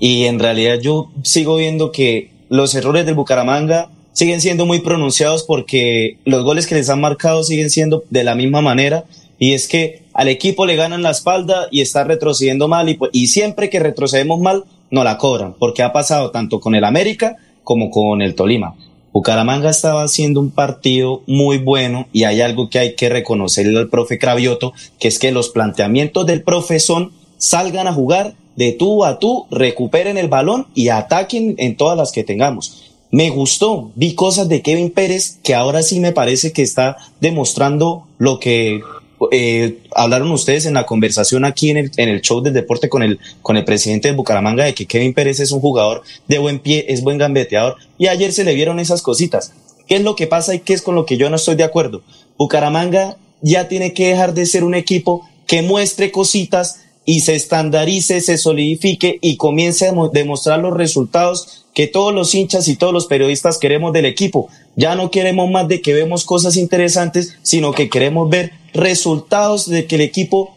Y en realidad yo sigo viendo que los errores del Bucaramanga siguen siendo muy pronunciados porque los goles que les han marcado siguen siendo de la misma manera. Y es que al equipo le ganan la espalda y está retrocediendo mal. Y, pues- y siempre que retrocedemos mal, no la cobran. Porque ha pasado tanto con el América como con el Tolima. Bucaramanga estaba haciendo un partido muy bueno y hay algo que hay que reconocerle al profe Cravioto, que es que los planteamientos del profe son salgan a jugar de tú a tú, recuperen el balón y ataquen en todas las que tengamos. Me gustó, vi cosas de Kevin Pérez que ahora sí me parece que está demostrando lo que eh, hablaron ustedes en la conversación aquí en el, en el show del deporte con el, con el presidente de Bucaramanga de que Kevin Pérez es un jugador de buen pie, es buen gambeteador y ayer se le vieron esas cositas. ¿Qué es lo que pasa y qué es con lo que yo no estoy de acuerdo? Bucaramanga ya tiene que dejar de ser un equipo que muestre cositas y se estandarice, se solidifique y comience a mo- demostrar los resultados que todos los hinchas y todos los periodistas queremos del equipo. Ya no queremos más de que vemos cosas interesantes, sino que queremos ver resultados de que el equipo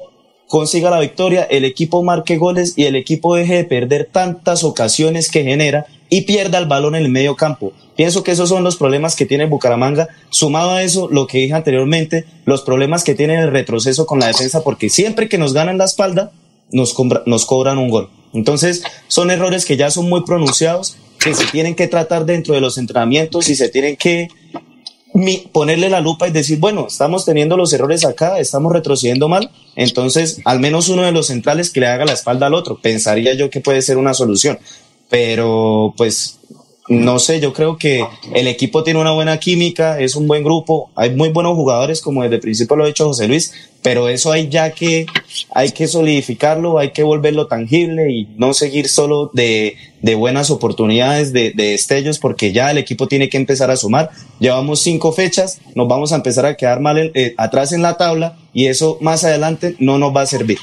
consiga la victoria, el equipo marque goles y el equipo deje de perder tantas ocasiones que genera y pierda el balón en el medio campo. Pienso que esos son los problemas que tiene Bucaramanga. Sumado a eso, lo que dije anteriormente, los problemas que tiene el retroceso con la defensa, porque siempre que nos ganan la espalda, nos, cobran un gol. Entonces, son errores que ya son muy pronunciados, que se tienen que tratar dentro de los entrenamientos y se tienen que ponerle la lupa y decir, bueno, estamos teniendo los errores acá, estamos retrocediendo mal, entonces al menos uno de los centrales que le haga la espalda al otro. Pensaría yo que puede ser una solución, pero pues no sé, yo creo que el equipo tiene una buena química, es un buen grupo, hay muy buenos jugadores, como desde el principio lo ha dicho José Luis, pero eso hay ya que, hay que solidificarlo, hay que volverlo tangible y no seguir solo de, de buenas oportunidades, de, de destellos, porque ya el equipo tiene que empezar a sumar. Llevamos cinco fechas, nos vamos a empezar a quedar mal eh, atrás en la tabla y eso más adelante no nos va a servir.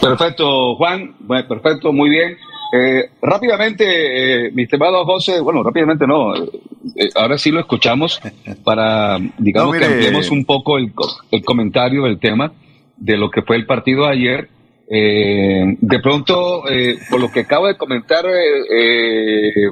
Perfecto, Juan. Bueno, perfecto, muy bien. Eh, rápidamente, eh, mi estimado José, bueno, rápidamente no, eh, eh, ahora sí lo escuchamos para, digamos No, mire, que ampliemos un poco el, el comentario del tema de lo que fue el partido ayer. Eh, de pronto, eh, por lo que acaba de comentar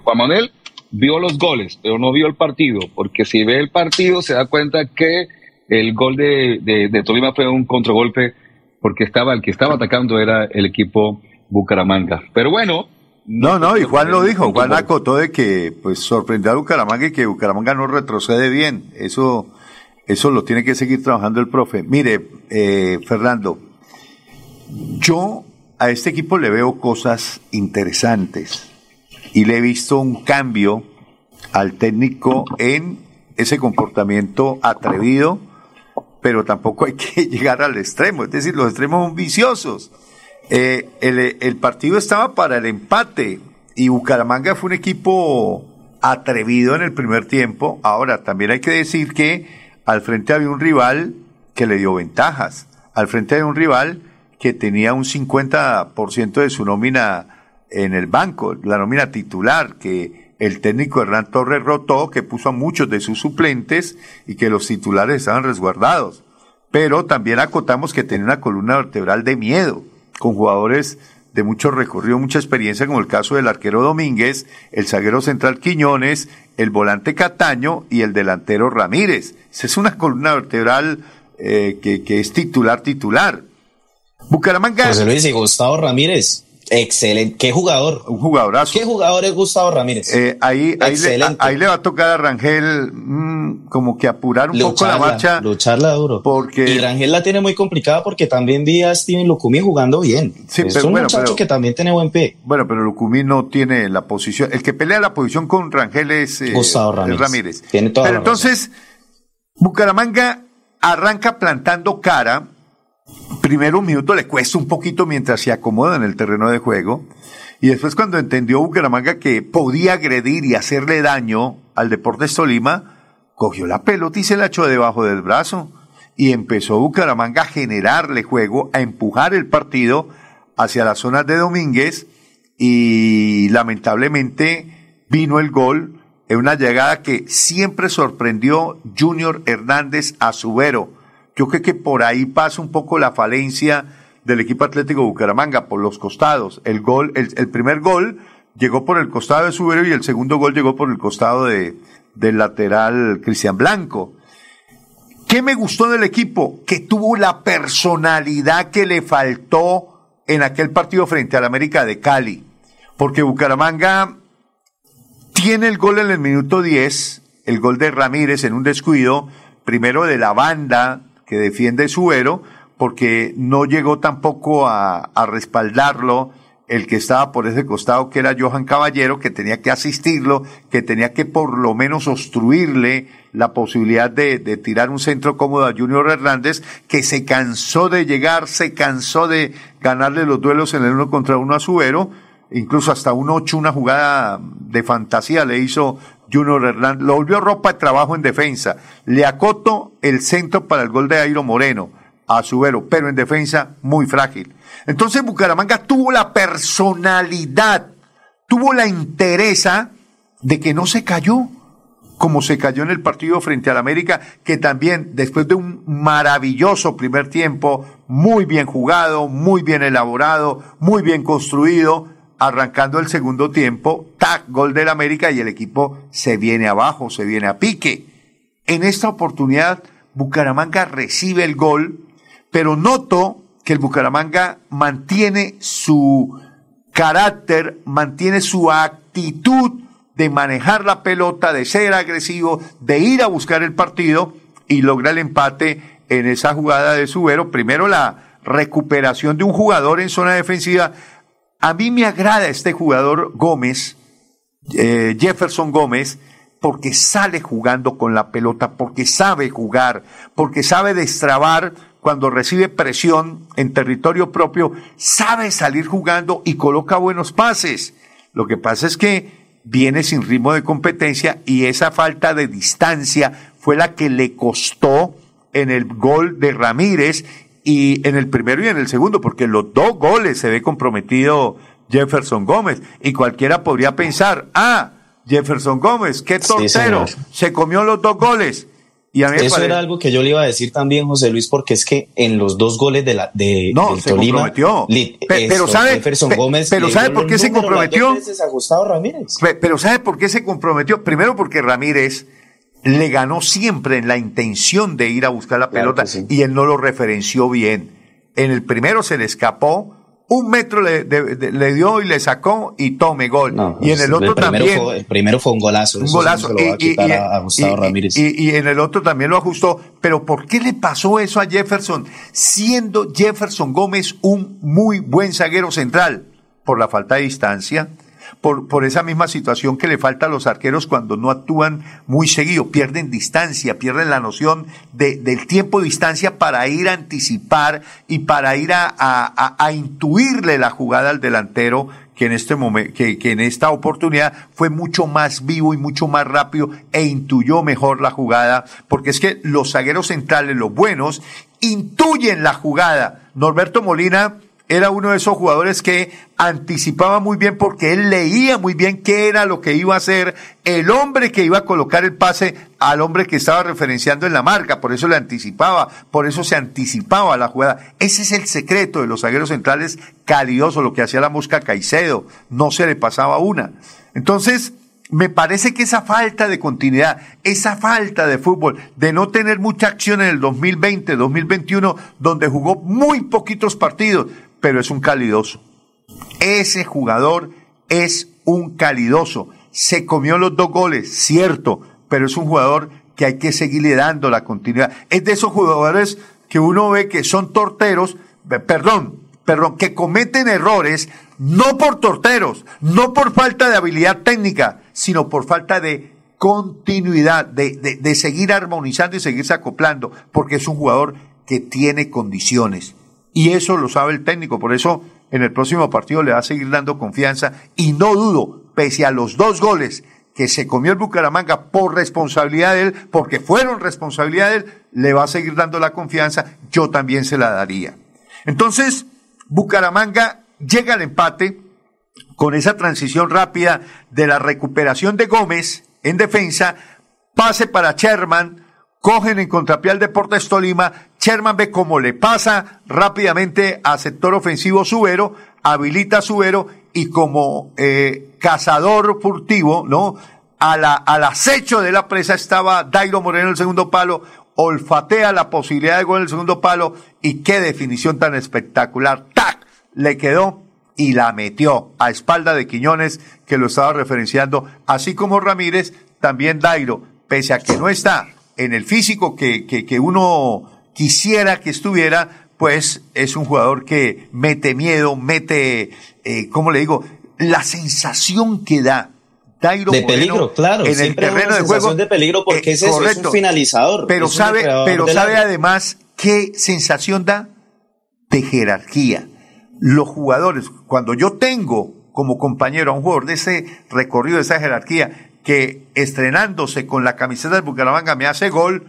Juan Manuel, vio los goles, pero no vio el partido, porque si ve el partido se da cuenta que el gol de, de, de Tolima fue un contragolpe, porque estaba el que estaba atacando era el equipo Bucaramanga. Pero bueno, No, no, y Juan lo dijo, Juan acotó de que pues sorprendió a Bucaramanga y que Bucaramanga no retrocede bien. Eso, eso lo tiene que seguir trabajando el profe. Mire, eh, Fernando, yo a este equipo le veo cosas interesantes y le he visto un cambio al técnico en ese comportamiento atrevido, pero tampoco hay que llegar al extremo, es decir, los extremos son viciosos. Eh, el, el partido estaba para el empate y Bucaramanga fue un equipo atrevido en el primer tiempo. Ahora, también hay que decir que al frente había un rival que le dio ventajas. Al frente había un rival que tenía un 50% de su nómina en el banco, la nómina titular, que el técnico Hernán Torres rotó, que puso a muchos de sus suplentes y que los titulares estaban resguardados. Pero también acotamos que tenía una columna vertebral de miedo, con jugadores de mucho recorrido, mucha experiencia, como el caso del arquero Domínguez, el zaguero central Quiñones, el volante Cataño y el delantero Ramírez. Esa es una columna vertebral eh, que, que es titular, titular. Bucaramanga. José Luis y Gustavo Ramírez, excelente. ¿Qué jugador? Un jugadorazo. ¿Qué jugador es Gustavo Ramírez? Eh, ahí, ahí, le, ahí le va a tocar a Rangel mm, como que apurar un poco la Lucharla, marcha. lucharla duro. Porque Y Rangel la tiene muy complicada porque también vi a Steven Lukumi jugando bien. Sí, es pero un bueno, muchacho pero- que también tiene buen pie. Bueno, pero Lucumí no tiene la posición. El que pelea la posición con Rangel es, eh, Gustavo Ramírez. Tiene toda pero entonces, Bucaramanga arranca plantando cara. Primero un minuto le cuesta un poquito mientras se acomoda en el terreno de juego. Y después cuando entendió Bucaramanga que podía agredir y hacerle daño al Deportes Tolima, cogió la pelota y se la echó debajo del brazo. Y empezó Bucaramanga a generarle juego, a empujar el partido hacia las zonas de Domínguez y lamentablemente vino el gol en una llegada que siempre sorprendió Junior Hernández a Subero. Yo creo que por ahí pasa un poco la falencia del equipo Atlético Bucaramanga, por los costados. El gol, el primer gol llegó por el costado de Subero y el segundo gol llegó por el costado de, del lateral Cristian Blanco. ¿Qué me gustó del equipo? Que tuvo la personalidad que le faltó en aquel partido frente al América de Cali. Porque Bucaramanga tiene el gol en el minuto 10, el gol de Ramírez en un descuido, primero de la banda que defiende Suero, porque no llegó tampoco a, a respaldarlo el que estaba por ese costado, que era Johan Caballero, que tenía que asistirlo, que tenía que por lo menos obstruirle la posibilidad de, de tirar un centro cómodo a Junior Hernández, que se cansó de llegar, se cansó de ganarle los duelos en el uno contra uno a Suero, incluso hasta un 8, una jugada de fantasía le hizo Junior Hernández, lo volvió ropa de trabajo en defensa, le acoto el centro para el gol de Airo Moreno a Subero, pero en defensa muy frágil. Entonces Bucaramanga tuvo la personalidad, tuvo la interesa de que no se cayó, como se cayó en el partido frente al América, que también después de un maravilloso primer tiempo, muy bien jugado, muy bien elaborado, muy bien construido, arrancando el segundo tiempo, tac, gol del América y el equipo se viene abajo, se viene a pique. En esta oportunidad, Bucaramanga recibe el gol, pero noto que el Bucaramanga mantiene su carácter, mantiene su actitud de manejar la pelota, de ser agresivo, de ir a buscar el partido y logra el empate en esa jugada de Subero. Primero la recuperación de un jugador en zona defensiva. A mí me agrada este jugador Gómez, eh, Jefferson Gómez porque sale jugando con la pelota, porque sabe jugar, porque sabe destrabar cuando recibe presión en territorio propio, sabe salir jugando y coloca buenos pases. Lo que pasa es que viene sin ritmo de competencia y esa falta de distancia fue la que le costó en el gol de Ramírez y en el primero y en el segundo, porque los dos goles se ve comprometido Jefferson Gómez y cualquiera podría pensar, ah, Jefferson Gómez, qué tortero, se comió los dos goles. Y a mí Eso parece- era algo que yo le iba a decir también, José Luis, porque es que en los dos goles de la de No, del se Tolima, comprometió. li- Pe- pero sabe- Jefferson pe- Gómez pero ¿sabe por qué se comprometió? a Ramírez. Pe- Pero ¿sabe por qué se comprometió? Primero porque Ramírez le ganó siempre en la intención de ir a buscar la Claro pelota sí. y él no lo referenció bien. En el primero se le escapó, un metro le, de- de- le dio y le sacó y tome gol. y en el otro también. Fue, el primero fue un golazo. un golazo. y en el otro también lo ajustó. Pero ¿por qué le pasó eso a Jefferson? Siendo Jefferson Gómez un muy buen zaguero central. Por la falta de distancia. Por, por esa misma situación que le falta a los arqueros cuando no actúan muy seguido, pierden distancia, pierden la noción de, del tiempo de distancia para ir a anticipar y para ir a, a- a- intuirle la jugada al delantero que en este momento, que, que en esta oportunidad fue mucho más vivo y mucho más rápido e intuyó mejor la jugada, porque es que los zagueros centrales, los buenos, intuyen la jugada. Norberto Molina era uno de esos jugadores que anticipaba muy bien porque él leía muy bien qué era lo que iba a hacer el hombre que iba a colocar el pase al hombre que estaba referenciando en la marca, por eso le anticipaba, por eso se anticipaba la jugada. Ese es el secreto de los zagueros centrales calidosos, lo que hacía la mosca Caicedo, no se le pasaba una. Entonces, me parece que esa falta de continuidad, esa falta de fútbol, de no tener mucha acción en el 2020, 2021, donde jugó muy poquitos partidos, pero es un calidoso. Ese jugador es un calidoso. Se comió los dos goles, cierto, pero es un jugador que hay que seguirle dando la continuidad. Es de esos jugadores que uno ve que son torteros, perdón, perdón, que cometen errores no por torteros, no por falta de habilidad técnica, sino por falta de continuidad, de, de, de seguir armonizando y seguirse acoplando, porque es un jugador que tiene condiciones. Y eso lo sabe el técnico, por eso en el próximo partido le va a seguir dando confianza. Y no dudo, pese a los dos goles que se comió el Bucaramanga por responsabilidad de él, porque fueron responsabilidad de él, le va a seguir dando la confianza, yo también se la daría. Entonces, Bucaramanga llega al empate con esa transición rápida de la recuperación de Gómez en defensa, pase para Sherman, cogen en contrapié al Deportes Tolima, Sherman ve cómo le pasa rápidamente a sector ofensivo Subero, habilita Subero y como eh, cazador furtivo, ¿no? A la, al acecho de la presa estaba Dairo Moreno en el segundo palo, olfatea la posibilidad de gol en el segundo palo y qué definición tan espectacular. ¡Tac! Le quedó y la metió a espalda de Quiñones, que lo estaba referenciando, así como Ramírez, también Dairo, pese a que no está en el físico que, que, que uno quisiera que estuviera, pues es un jugador que mete miedo, mete, eh, ¿cómo le digo? La sensación que da. Dairo de Moreno peligro, claro. en el terreno de juego. de peligro porque Eh, es, eso, es un finalizador. Pero un sabe, pero sabe área. además qué sensación da de jerarquía. Los jugadores, cuando yo tengo como compañero a un jugador de ese recorrido, de esa jerarquía, que estrenándose con la camiseta del Bucaramanga me hace gol,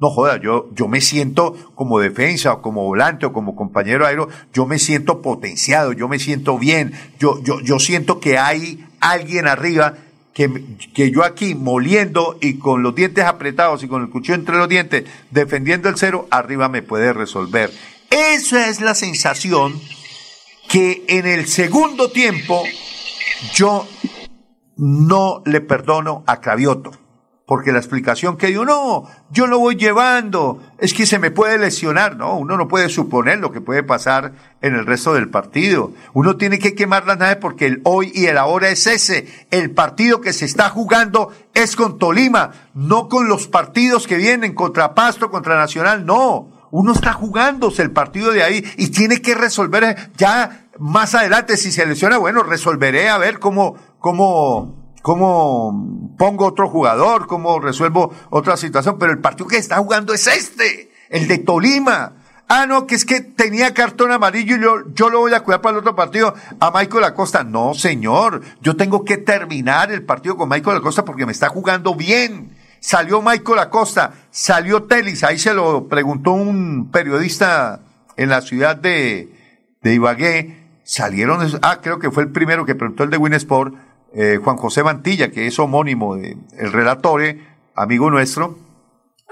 no joda, yo, yo me siento como defensa o como volante o como compañero aéreo, yo me siento potenciado, yo me siento bien, yo, yo, yo siento que hay alguien arriba que, que yo aquí moliendo y con los dientes apretados y con el cuchillo entre los dientes, defendiendo el cero, arriba me puede resolver. Esa es la sensación que en el segundo tiempo yo no le perdono a Cravioto. Porque la explicación que dio, no, yo lo voy llevando, es que se me puede lesionar, no, uno no puede suponer lo que puede pasar en el resto del partido. Uno tiene que quemar las naves porque el hoy y el ahora es ese. El partido que se está jugando es con Tolima, no con los partidos que vienen contra Pasto, contra Nacional, no. Uno está jugándose el partido de ahí y tiene que resolver ya más adelante si se lesiona, bueno, resolveré a ver cómo, cómo, cómo pongo otro jugador, cómo resuelvo otra situación, pero el partido que está jugando es este, el de Tolima. Ah, no, que es que tenía cartón amarillo y yo, yo lo voy a cuidar para el otro partido a Michael Acosta. No, señor, yo tengo que terminar el partido con Michael Acosta porque me está jugando bien. Salió Michael Acosta, salió Telis, ahí se lo preguntó un periodista en la ciudad de, de Ibagué. Salieron, ah, creo que fue el primero que preguntó el de Winsport, eh, Juan José Mantilla, que es homónimo del el relatore, amigo nuestro,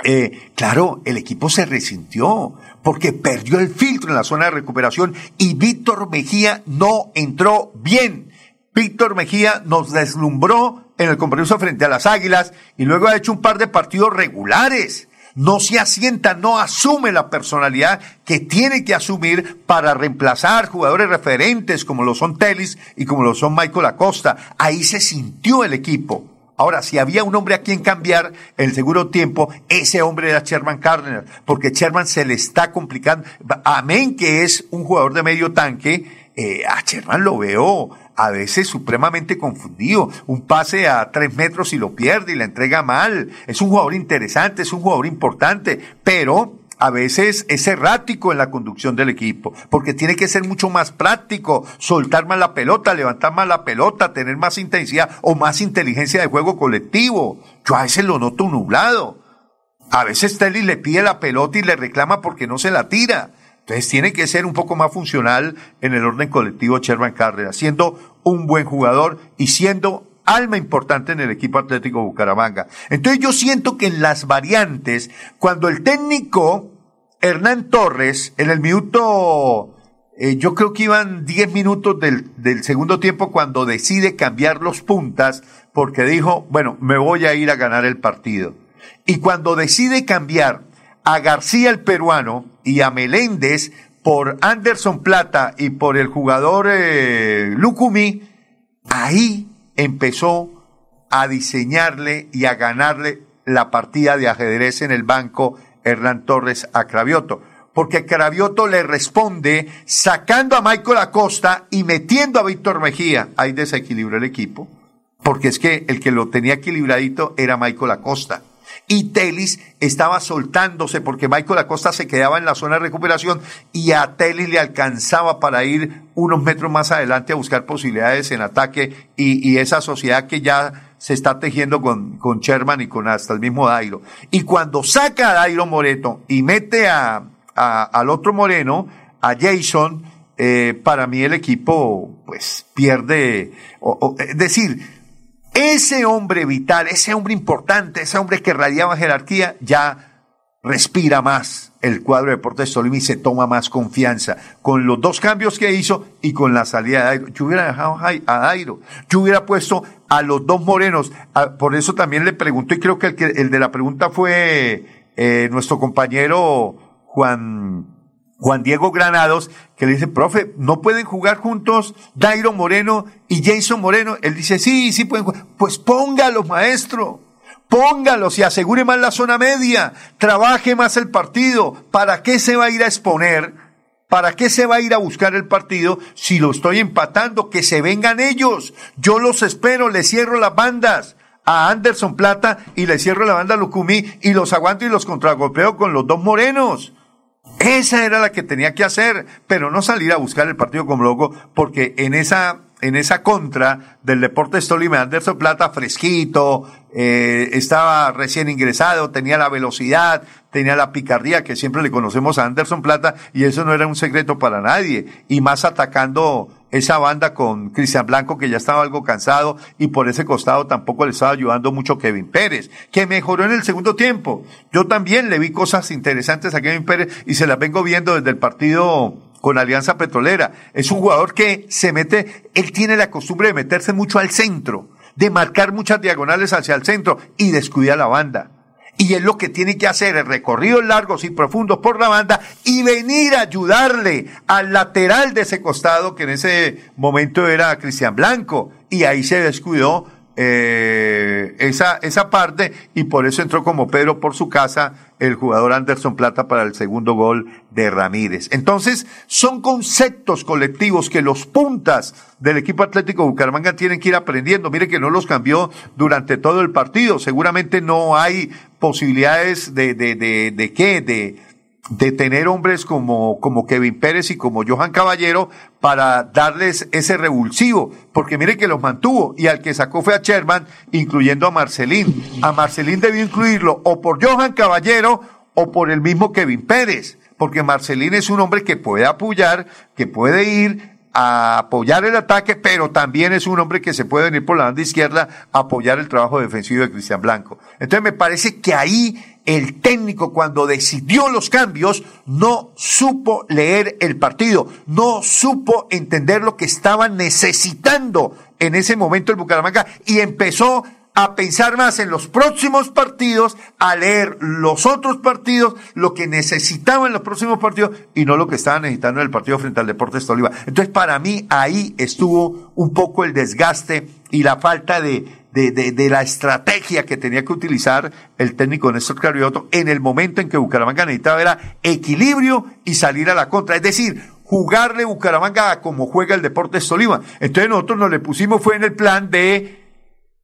eh, claro, el equipo se resintió porque perdió el filtro en la zona de recuperación y Víctor Mejía no entró bien. Víctor Mejía nos deslumbró en el compromiso frente a las Águilas y luego ha hecho un par de partidos regulares. No se asienta, no asume la personalidad que tiene que asumir para reemplazar jugadores referentes como lo son Telis y como lo son Michael Acosta. Ahí se sintió el equipo. Ahora, si había un hombre a quien cambiar en el seguro tiempo, ese hombre era Sherman Cárdenas, porque Sherman se le está complicando. Amén que es un jugador de medio tanque, eh, a Sherman lo veo a veces supremamente confundido. Un pase a tres metros y lo pierde y la entrega mal. Es un jugador interesante, es un jugador importante, pero a veces es errático en la conducción del equipo, porque tiene que ser mucho más práctico, soltar más la pelota, levantar más la pelota, tener más intensidad o más inteligencia de juego colectivo. Yo a veces lo noto nublado. A veces Telly le pide la pelota y le reclama porque no se la tira. Entonces tiene que ser un poco más funcional en el orden colectivo Sherman Carrera, siendo un buen jugador y siendo alma importante en el equipo Atlético Bucaramanga. Entonces yo siento que en las variantes, cuando el técnico Hernán Torres, en el minuto, eh, yo creo que iban 10 minutos del, del segundo tiempo cuando decide cambiar los puntas, porque dijo, bueno, me voy a ir a ganar el partido. Y cuando decide cambiar a García el peruano y a Meléndez por Anderson Plata y por el jugador eh, Lucumí, ahí empezó a diseñarle y a ganarle la partida de ajedrez en el banco Hernán Torres a Cravioto. Porque Cravioto le responde sacando a Michael Acosta y metiendo a Víctor Mejía. Ahí desequilibró el equipo. Porque es que el que lo tenía equilibradito era Michael Acosta y Telis estaba soltándose porque Michael Acosta se quedaba en la zona de recuperación y a Telis le alcanzaba para ir unos metros más adelante a buscar posibilidades en ataque y, esa sociedad que ya se está tejiendo con, con Sherman y con hasta el mismo Dairo. Y cuando saca a Dairo Moreto y mete a, al otro Moreno, a Jason, eh, para mí el equipo pues pierde, o, o, es decir, ese hombre vital, ese hombre importante, ese hombre que radiaba jerarquía, ya respira más el cuadro de Deportes Tolima y se toma más confianza con los dos cambios que hizo y con la salida de Dairo. Yo hubiera dejado a Dairo, yo hubiera puesto a los dos morenos, por eso también le pregunto y creo que el, que, el de la pregunta fue eh, nuestro compañero Juan Juan Diego Granados, que le dice, profe, ¿no pueden jugar juntos Dairo Moreno y Jason Moreno? Él dice, sí, sí pueden jugar. Pues póngalos, maestro. Póngalos y asegure más la zona media. Trabaje más el partido. ¿Para qué se va a ir a exponer? ¿Para qué se va a ir a buscar el partido si lo estoy empatando? Que se vengan ellos. Yo los espero, les cierro las bandas a Anderson Plata y le cierro la banda a Lucumí y los aguanto y los contragolpeo con los dos morenos. Esa era la que tenía que hacer, pero no salir a buscar el partido como loco, porque en esa, en esa contra del Deportes Tolima, Anderson Plata fresquito, eh, estaba recién ingresado, tenía la velocidad, tenía la picardía que siempre le conocemos a Anderson Plata, y eso no era un secreto para nadie, y más atacando esa banda con Cristian Blanco que ya estaba algo cansado y por ese costado tampoco le estaba ayudando mucho Kevin Pérez, que mejoró en el segundo tiempo. Yo también le vi cosas interesantes a Kevin Pérez y se las vengo viendo desde el partido con Alianza Petrolera. Es un jugador que se mete, él tiene la costumbre de meterse mucho al centro, de marcar muchas diagonales hacia el centro y descuida la banda. Y él lo que tiene que hacer es recorridos largos y profundos por la banda y venir a ayudarle al lateral de ese costado que en ese momento era Cristian Blanco. Y ahí se descuidó eh, esa, esa parte y por eso entró como Pedro por su casa el jugador Anderson Plata para el segundo gol de Ramírez. Entonces, son conceptos colectivos que los puntas del equipo Atlético Bucaramanga tienen que ir aprendiendo. Mire que no los cambió durante todo el partido. Seguramente no hay posibilidades de, de, de, de qué, de, de tener hombres como, como Kevin Pérez y como Johan Caballero para darles ese revulsivo, porque mire que los mantuvo y al que sacó fue a Sherman, incluyendo a Marcelín. A Marcelín debió incluirlo o por Johan Caballero o por el mismo Kevin Pérez, porque Marcelín es un hombre que puede apoyar, que puede ir a apoyar el ataque, pero también es un hombre que se puede venir por la banda izquierda a apoyar el trabajo defensivo de Cristian Blanco. Entonces me parece que ahí el técnico cuando decidió los cambios no supo leer el partido, no supo entender lo que estaba necesitando en ese momento el Bucaramanga y empezó a pensar más en los próximos partidos, a leer los otros partidos, lo que necesitaban los próximos partidos y no lo que estaban necesitando en el partido frente al Deportes Tolima. Entonces, para mí, ahí estuvo un poco el desgaste y la falta de, de, de, de la estrategia que tenía que utilizar el técnico Néstor Carriotto en el momento en que Bucaramanga necesitaba era equilibrio y salir a la contra. Es decir, jugarle Bucaramanga como juega el Deportes Tolima. Entonces nosotros nos le pusimos fue en el plan de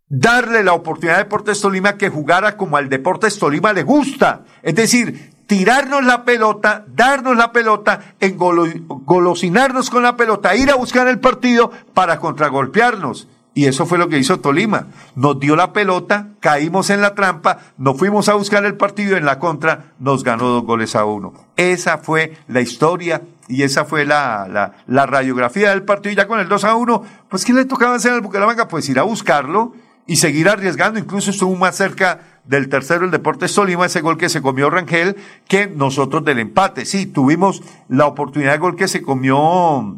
darle la oportunidad a Deportes Tolima que jugara como al Deportes Tolima le gusta. Es decir, tirarnos la pelota, darnos la pelota, engolosinarnos con la pelota, ir a buscar el partido para contragolpearnos. Y eso fue lo que hizo Tolima. Nos dio la pelota, caímos en la trampa, nos fuimos a buscar el partido en la contra nos ganó dos goles a uno. Esa fue la historia y esa fue la, la, la radiografía del partido. Y ya con el 2 a 1, pues ¿qué le tocaba hacer al Bucaramanga? Pues ir a buscarlo y seguir arriesgando. Incluso estuvo más cerca del tercero el Deportes Tolima, ese gol que se comió Rangel, que nosotros del empate. Sí, tuvimos la oportunidad de gol que se comió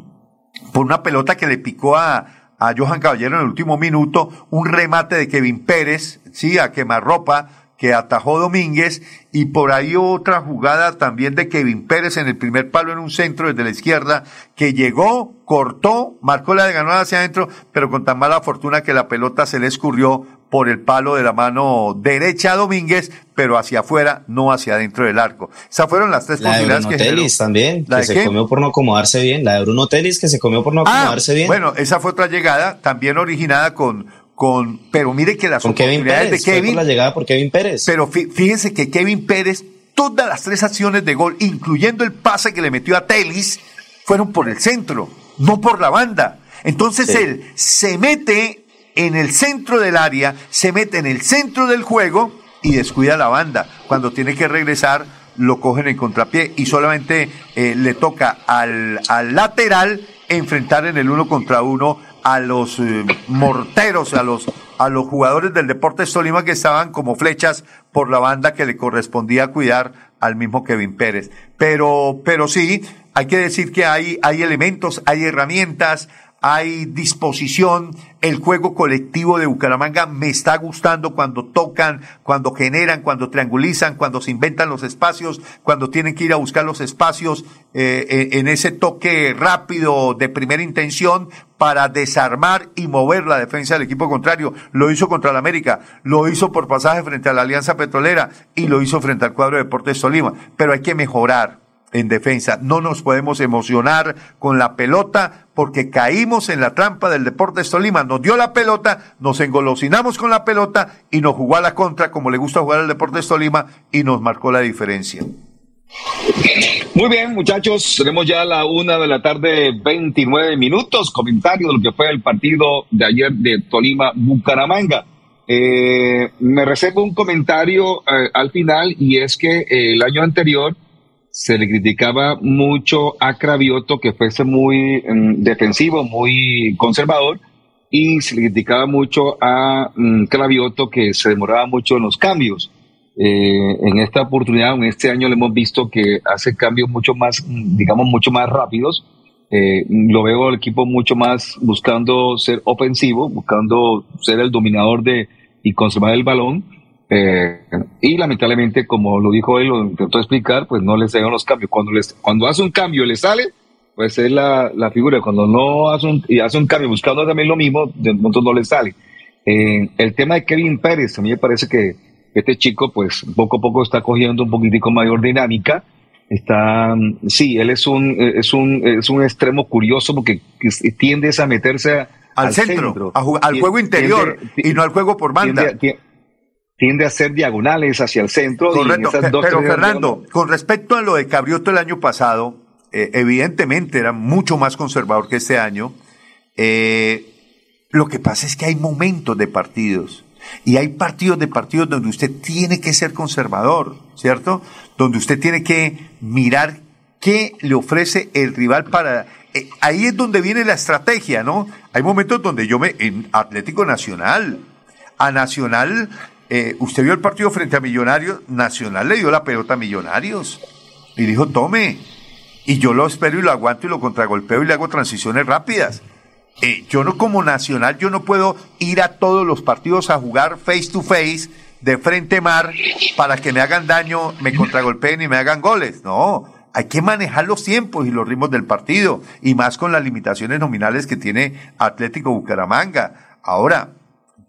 por una pelota que le picó a, a Johan Caballero en el último minuto, un remate de Kevin Pérez, sí, a quemarropa, que atajó Domínguez, y por ahí otra jugada también de Kevin Pérez en el primer palo en un centro desde la izquierda, que llegó, cortó, marcó la de ganada hacia adentro, pero con tan mala fortuna que la pelota se le escurrió por el palo de la mano derecha a Domínguez, pero hacia afuera, no hacia adentro del arco. Esas fueron las tres La de posibilidades Bruno que. Telis también, ¿La que de se qué? comió por no acomodarse bien. La de Bruno Telis que se comió por no Ah, acomodarse bien. bueno, esa fue otra llegada, también originada con, con, pero mire que las Con Kevin oportunidades Pérez, de fue Kevin. por la llegada por Kevin Pérez. Pero fí- fíjense que Kevin Pérez, todas las tres acciones de gol, incluyendo el pase que le metió a Telis, fueron por el centro, no por la banda. Entonces Sí. él se mete en el centro del área, se mete en el centro del juego y descuida la banda. Cuando tiene que regresar, lo cogen en contrapié y solamente eh, le toca al, al lateral enfrentar en el uno contra uno a los eh, morteros, a los, a los jugadores del Deportes Tolima que estaban como flechas por la banda que le correspondía cuidar al mismo Kevin Pérez. Pero, pero sí, hay que decir que hay, hay elementos, hay herramientas, hay disposición, el juego colectivo de Bucaramanga me está gustando cuando tocan, cuando generan, cuando triangulizan, cuando se inventan los espacios, cuando tienen que ir a buscar los espacios eh, en ese toque rápido de primera intención para desarmar y mover la defensa del equipo contrario. Lo hizo contra el América, lo hizo por pasaje frente a la Alianza Petrolera y lo hizo frente al cuadro de Deportes Tolima. Pero hay que mejorar en defensa. No nos podemos emocionar con la pelota porque caímos en la trampa del Deportes Tolima. Nos dio la pelota, nos engolosinamos con la pelota y nos jugó a la contra como le gusta jugar al Deportes Tolima y nos marcó la diferencia. Muy bien, muchachos, tenemos ya la una de la tarde, 29 minutos. Comentario de lo que fue el partido de ayer de Tolima Bucaramanga. Eh, me reservo un comentario eh, al final y es que eh, el año anterior se le criticaba mucho a Cravioto que fuese muy mm, defensivo, muy conservador y se le criticaba mucho a mm, Cravioto que se demoraba mucho en los cambios. Eh, en esta oportunidad, en este año, le hemos visto que hace cambios mucho más, mm, digamos, mucho más rápidos. Eh, lo veo al equipo mucho más buscando ser ofensivo, buscando ser el dominador de y conservar el balón. Eh, y lamentablemente, como lo dijo él, lo intentó explicar, pues no les llegan los cambios. Cuando, les, cuando hace un cambio y le sale, pues es la, la figura. Cuando no hace un, y hace un cambio buscando también lo mismo, de pronto no le sale. Eh, el tema de Kevin Pérez, a mí me parece que este chico, pues poco a poco está cogiendo un poquitico mayor dinámica. Está, sí, él es un, es un, es un extremo curioso porque tiende a meterse al, centro, al juego interior y no al juego por banda. Tiende, a hacer diagonales hacia el centro. Correcto, pero Fernando, con respecto a lo de Cabrioto el año pasado, eh, evidentemente era mucho más conservador que este año. Eh, lo que pasa es que hay momentos de partidos. Y hay partidos de partidos donde usted tiene que ser conservador, ¿cierto? Donde usted tiene que mirar qué le ofrece el rival para... Eh, ahí es donde viene la estrategia, ¿no? Hay momentos donde yo me... En Atlético Nacional, a Nacional, eh, usted vio el partido frente a Millonarios, Nacional le dio la pelota a Millonarios y dijo, tome. Y yo lo espero y lo aguanto y lo contragolpeo y le hago transiciones rápidas. Eh, yo no como nacional, yo no puedo ir a todos los partidos a jugar face to face de frente mar para que me hagan daño, me contragolpeen y me hagan goles. No, hay que manejar los tiempos y los ritmos del partido y más con las limitaciones nominales que tiene Atlético Bucaramanga. Ahora,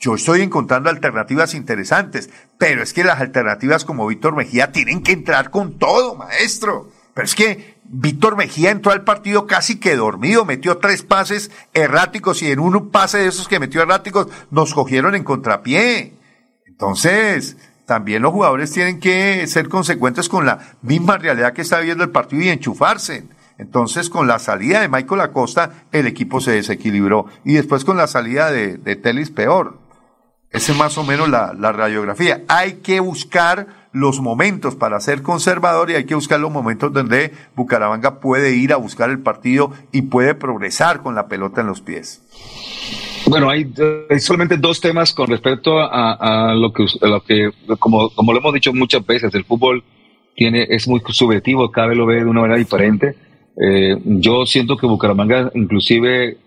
yo estoy encontrando alternativas interesantes, pero es que las alternativas como Víctor Mejía tienen que entrar con todo, maestro. Pero es que Víctor Mejía entró al partido casi que dormido, metió tres pases erráticos y en un pase de esos que metió erráticos nos cogieron en contrapié. Entonces, también los jugadores tienen que ser consecuentes con la misma realidad que está viendo el partido y enchufarse. Entonces, con la salida de Michael Acosta, el equipo se desequilibró. Y después con la salida de, de Telis, peor. Esa es más o menos la, radiografía. Hay que buscar los momentos para ser conservador y hay que buscar los momentos donde Bucaramanga puede ir a buscar el partido y puede progresar con la pelota en los pies. Bueno, hay, solamente dos temas con respecto a, lo que, lo que como, como lo hemos dicho muchas veces, el fútbol tiene, es muy subjetivo, cada vez lo ve de una manera diferente. Eh, yo siento que Bucaramanga, inclusive,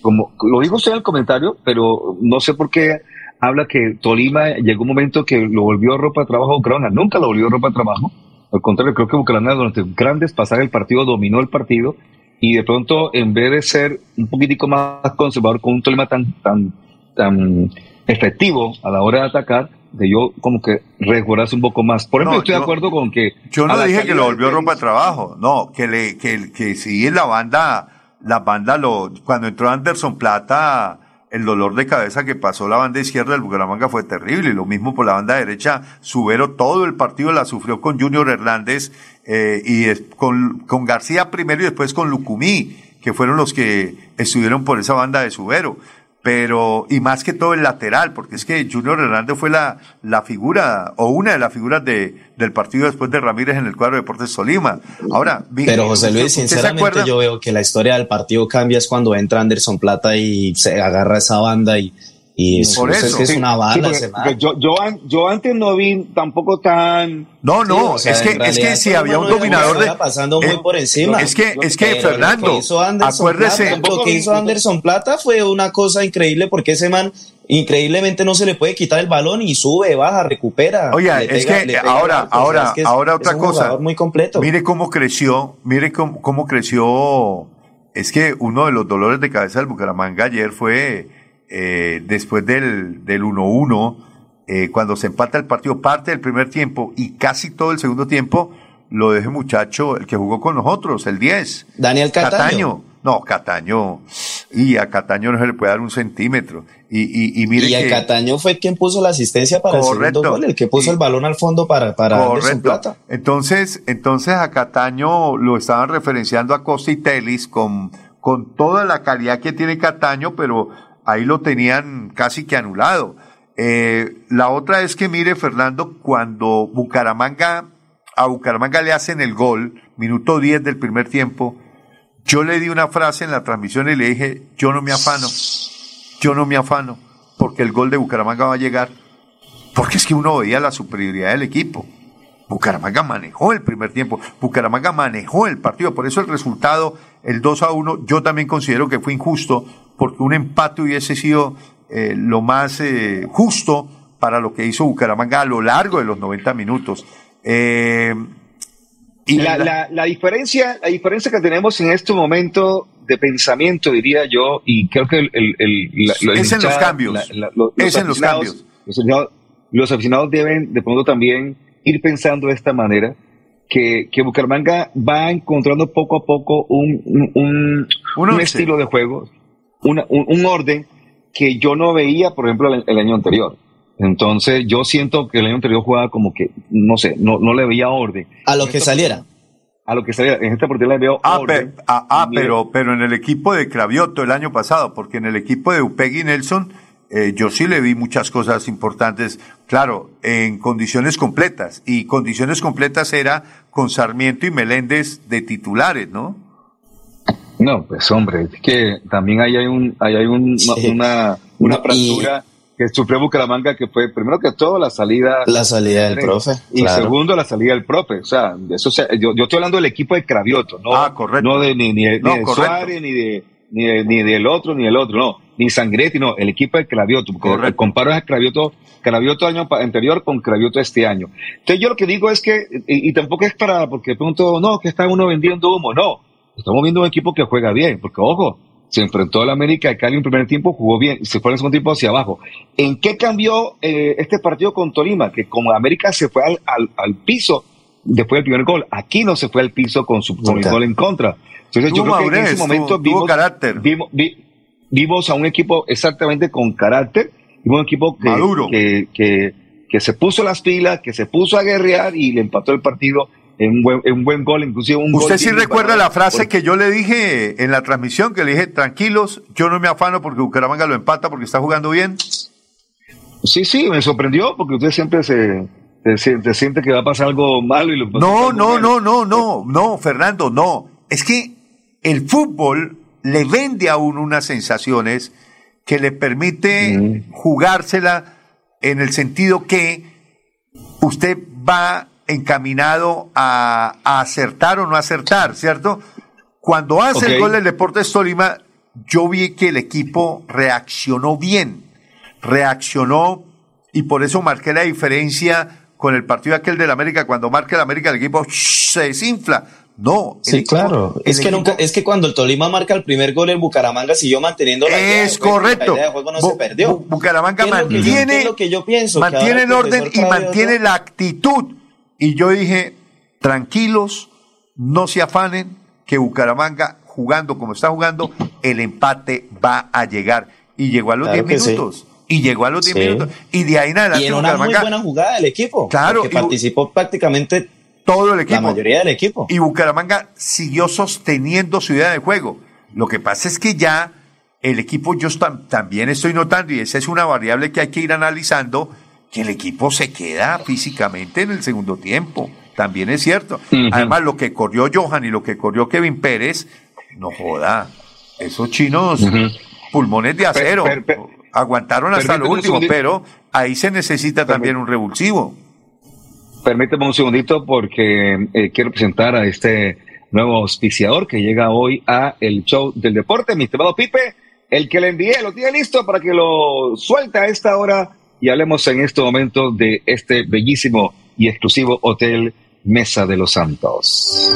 como lo dijo usted en el comentario, pero no sé por qué habla que Tolima llegó un momento que lo volvió ropa de trabajo a Bucaramanga. Nunca lo volvió ropa de trabajo. Al contrario, creo que Bucaramanga durante grandes pasajes del partido dominó el partido y de pronto, en vez de ser un poquitico más conservador con un Tolima tan, tan, tan efectivo a la hora de atacar, de yo como que resguardarse un poco más. Por ejemplo, estoy de acuerdo con que... Yo no dije que lo volvió ropa de trabajo, no, que le, que, que si la banda, la banda lo, cuando entró Anderson Plata, el dolor de cabeza que pasó la banda izquierda del Bucaramanga fue terrible. Y lo mismo por la banda derecha, Subero todo el partido la sufrió con Junior Hernández eh, y con, con García primero y después con Lucumí, que fueron los que estuvieron por esa banda de Subero pero y más que todo el lateral, porque es que Junior Hernández fue la, la figura o una de las figuras de, del partido después de Ramírez en el cuadro de Deportes Tolima. Ahora, pero José Luis, sinceramente yo veo que la historia del partido cambia es cuando entra Anderson Plata y se agarra esa banda y y Por eso, es, una bala. yo, yo, yo, antes no vi tampoco tan. No, no, es que, es que si había un dominador de. pasando muy por encima. Es que, es que Fernando, acuérdese. lo que hizo Anderson Plata fue una cosa increíble porque ese man increíblemente no se le puede quitar el balón y sube, baja, recupera. Oye, es que ahora, ahora, ahora otra cosa. muy completo. Mire cómo creció, mire cómo, cómo creció. Es que uno de los dolores de cabeza del Bucaramanga ayer fue eh, después del, del 1-1, eh, cuando se empata el partido, parte del primer tiempo y casi todo el segundo tiempo, lo deje muchacho, el que jugó con nosotros, el 10. Daniel Cataño. No, Cataño. Y a Cataño no se le puede dar un centímetro. Y, y, y mire y a Cataño fue quien puso la asistencia para el segundo gol, el que puso el balón al fondo para, para Plata. Entonces, entonces a Cataño lo estaban referenciando a Costa y Telis con, con toda la calidad que tiene Cataño, pero ahí lo tenían casi que anulado. Eh, la otra es que mire, Fernando, cuando Bucaramanga, a Bucaramanga le hacen el gol, minuto 10 del primer tiempo, yo le di una frase en la transmisión y le dije, yo no me afano, yo no me afano, porque el gol de Bucaramanga va a llegar, porque es que uno veía la superioridad del equipo. Bucaramanga manejó el primer tiempo, Bucaramanga manejó el partido, por eso el resultado, el 2 a 1, yo también considero que fue injusto, porque un empate hubiese sido eh, lo más eh, justo para lo que hizo Bucaramanga a lo largo de los 90 minutos. Eh, y la, la, la, diferencia, la diferencia que tenemos en este momento de pensamiento, diría yo, y creo que el, el, el- Es en los cambios. Es en los cambios. Los aficionados, los aficionados deben de pronto también ir pensando de esta manera, que, que Bucaramanga va encontrando poco a poco un, un, un- estilo de juego, una- un, un orden que yo no veía, por ejemplo, el, el año anterior. Entonces, yo siento que el año anterior jugaba como que, no sé, no, no le veía orden. A lo que saliera. A lo que saliera. En esta partida le veo Ah, orden. ah, ah, pero, pero en el equipo de Cravioto el año pasado, porque en el equipo de Upegui Nelson, eh, yo sí le vi muchas cosas importantes, claro, en condiciones completas. Y condiciones completas era con Sarmiento y Meléndez de titulares, ¿no? No, pues hombre, es que también ahí hay, un, ahí hay un- Sí. una, una No, fractura que sufrió Bucaramanga, que fue primero que todo la salida. La salida del profe, Y claro. segundo, la salida del profe. O sea, eso se- yo, yo estoy hablando del equipo de Cravioto, no, Ah, correcto. no de, ni, ni, de- ni No, de correcto. Suárez, ni, de, ni, de- ni del otro, ni del otro, no, ni Sangretti, no, el equipo de Cravioto, porque Correcto. comparo a Cravioto, Cravioto año anterior con Cravioto este año. Entonces yo lo que digo es que, y, y tampoco es para, porque de pronto, no, que está uno vendiendo humo, no, estamos viendo un equipo que juega bien, porque ojo, se enfrentó al América de Cali en primer tiempo, jugó bien, y se fue en el segundo tiempo hacia abajo. ¿En qué cambió eh, este partido con Tolima? Que como América se fue al, al, al piso después del primer gol, aquí no se fue al piso con, su, con el gol en contra. Entonces yo creo que en ese momento vimos, carácter. vimos, vi- vimos a un equipo exactamente con carácter, vimos un equipo que, Maduro. que, que, que se puso las pilas, que se puso a guerrear y le empató el partido un buen, en un buen gol, inclusive un gol Usted sí bien recuerda la frase que yo le dije en la transmisión, que le dije, tranquilos, yo no me afano porque Bucaramanga lo empata porque está jugando bien. Sí, sí, me sorprendió porque usted siempre se, se, se- se siente que va a pasar algo malo y lo No, no, no, no, no, no, Fernando, no. Es que el fútbol le vende a uno unas sensaciones que le permite jugársela en el sentido que usted va encaminado a, a acertar o no acertar, ¿cierto? Cuando hace el gol del Deportes Tolima, yo vi que el equipo reaccionó bien, reaccionó y por eso marqué la diferencia con el partido aquel del América, cuando marca el América el equipo se desinfla. No, Sí, equipo- claro. Es que equipo- nunca, es que cuando el Tolima marca el primer gol, el Bucaramanga siguió manteniendo la idea de Es juego, correcto. La idea de juego no Bu- se perdió. Bu- Bucaramanga ¿Qué es lo que yo- mantiene, es lo que yo pienso? Mantiene el orden y mantiene la actitud. Y yo dije, tranquilos, no se afanen, que Bucaramanga, jugando como está jugando, el empate va a llegar. Y llegó a los Claro 10 que sí. minutos. Y llegó a los 10 Sí. minutos. Y de ahí en adelante Y en una muy buena jugada del equipo. Claro, Bu- participó prácticamente todo el equipo. la mayoría del equipo. Y Bucaramanga siguió sosteniendo su idea de juego. Lo que pasa es que ya el equipo, yo tam- también estoy notando, y esa es una variable que hay que ir analizando, que el equipo se queda físicamente en el segundo tiempo. También es cierto. Además, lo que corrió Johan y lo que corrió Kevin Pérez, no joda. Esos chinos, pulmones de acero, Per- per- aguantaron hasta lo último, pero ahí se necesita también un revulsivo. Permíteme un segundito porque eh, quiero presentar a este nuevo auspiciador que llega hoy a el show del deporte, mi estimado Pipe, el que le envié, lo tiene listo para que lo suelte a esta hora y hablemos en este momento de este bellísimo y exclusivo hotel Mesa de los Santos.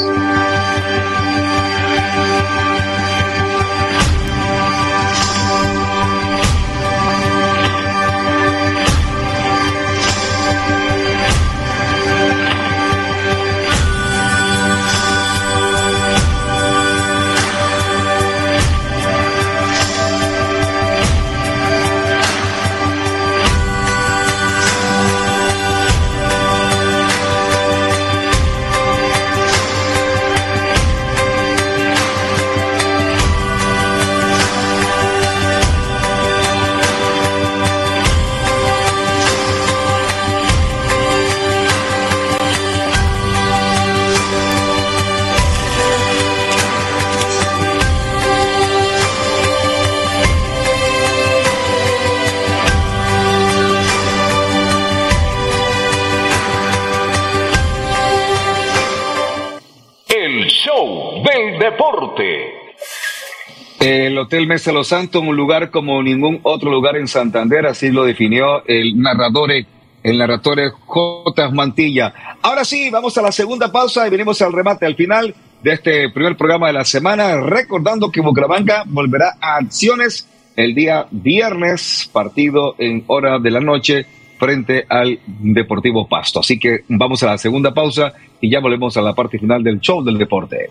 El Hotel Mesa los Santos, un lugar como ningún otro lugar en Santander, así lo definió el narrador, el narrador J. Mantilla. Ahora sí, vamos a la segunda pausa y venimos al remate al final de este primer programa de la semana, recordando que Bucaramanga volverá a acciones el día viernes, partido en hora de la noche frente al Deportivo Pasto. Así que vamos a la segunda pausa y ya volvemos a la parte final del show del deporte.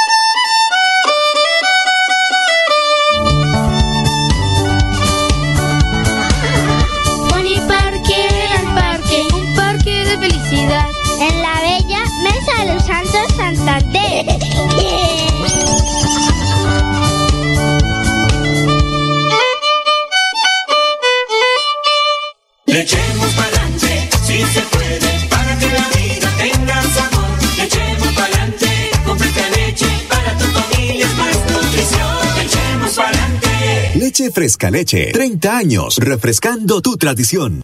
En la bella Mesa de los Santos Santander. Le echemos pa'lante, si se puede, para que la vida tenga sabor. Le echemos pa'lante, con fresca leche, para tu familia es más nutrición. Le echemos pa'lante. Leche Fresca Leche. 30 años refrescando tu tradición.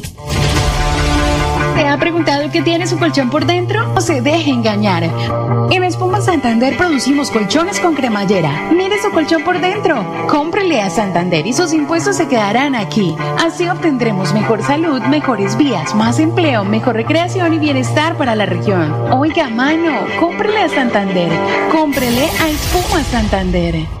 ¿Te ha preguntado qué tiene su colchón por dentro? No se deje engañar. En Espuma Santander producimos colchones con cremallera. Mire su colchón por dentro. Cómprele a Santander y sus impuestos se quedarán aquí. Así obtendremos mejor salud, mejores vías, más empleo, mejor recreación y bienestar para la región. Oiga, mano, cómprele a Santander. Cómprele a Espuma Santander.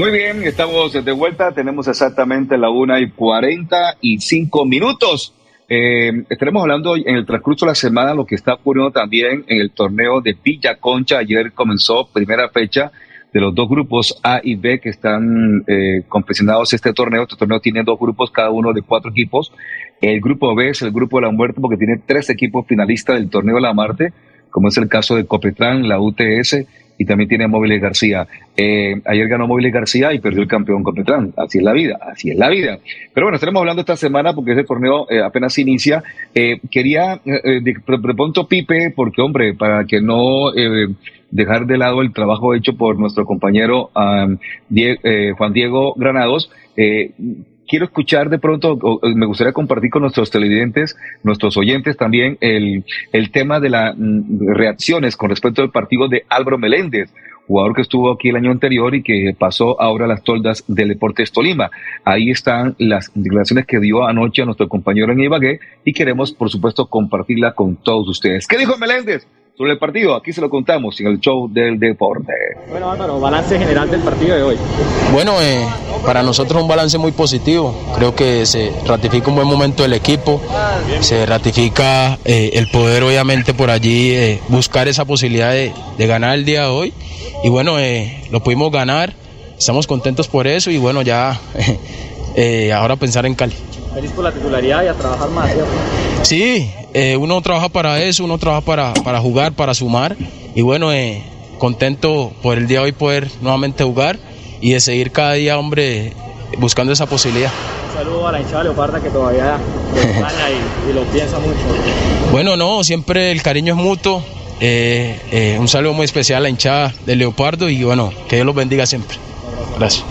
Muy bien, estamos de vuelta. Tenemos exactamente la una y cuarenta y cinco minutos. Eh, estaremos hablando en el transcurso de la semana lo que está ocurriendo también en el torneo de Villa Concha. Ayer comenzó primera fecha de los dos grupos A y B que están eh, confeccionados este torneo. Este torneo tiene dos grupos, cada uno de cuatro equipos. El grupo B es el grupo de la muerte porque tiene tres equipos finalistas del torneo de la Marte, como es el caso de Copetrán, la UTS y también tiene a Móviles García. Eh, ayer ganó Móviles García y perdió el campeón Copetrán. Así es la vida, así es la vida. Pero bueno, estaremos hablando esta semana porque ese torneo eh, apenas inicia. Eh, quería, de, pronto Pipe, porque hombre, para que no dejar de lado el trabajo hecho por nuestro compañero um, Juan Diego Granados, quiero escuchar de pronto, me gustaría compartir con nuestros televidentes, nuestros oyentes también, el, el tema de las reacciones con respecto al partido de Álvaro Meléndez, jugador que estuvo aquí el año anterior y que pasó ahora a las toldas del Deportes Tolima. Ahí están las declaraciones que dio anoche a nuestro compañero en Ibagué y queremos, por supuesto, compartirla con todos ustedes. ¿Qué dijo Meléndez? Sobre el partido, aquí se lo contamos en el show del deporte. Bueno, Álvaro, balance general del partido de hoy. Bueno, eh, para nosotros un balance muy positivo. Creo que se ratifica un buen momento del equipo, se ratifica eh, el poder obviamente por allí eh, buscar esa posibilidad de, de ganar el día de hoy. Y bueno, eh, lo pudimos ganar, estamos contentos por eso y bueno, ya eh, ahora pensar en Cali. Feliz por la titularidad y a trabajar más, ¿cierto? Sí, eh, uno trabaja para eso, uno trabaja para, para jugar, para sumar y bueno, eh, contento por el día de hoy poder nuevamente jugar y de seguir cada día, hombre, buscando esa posibilidad. Un saludo a la hinchada Leoparda que todavía lo extraña y, y lo piensa mucho. Bueno, no, siempre el cariño es mutuo. un saludo muy especial a la hinchada de Leopardo y bueno, que Dios los bendiga siempre. Gracias.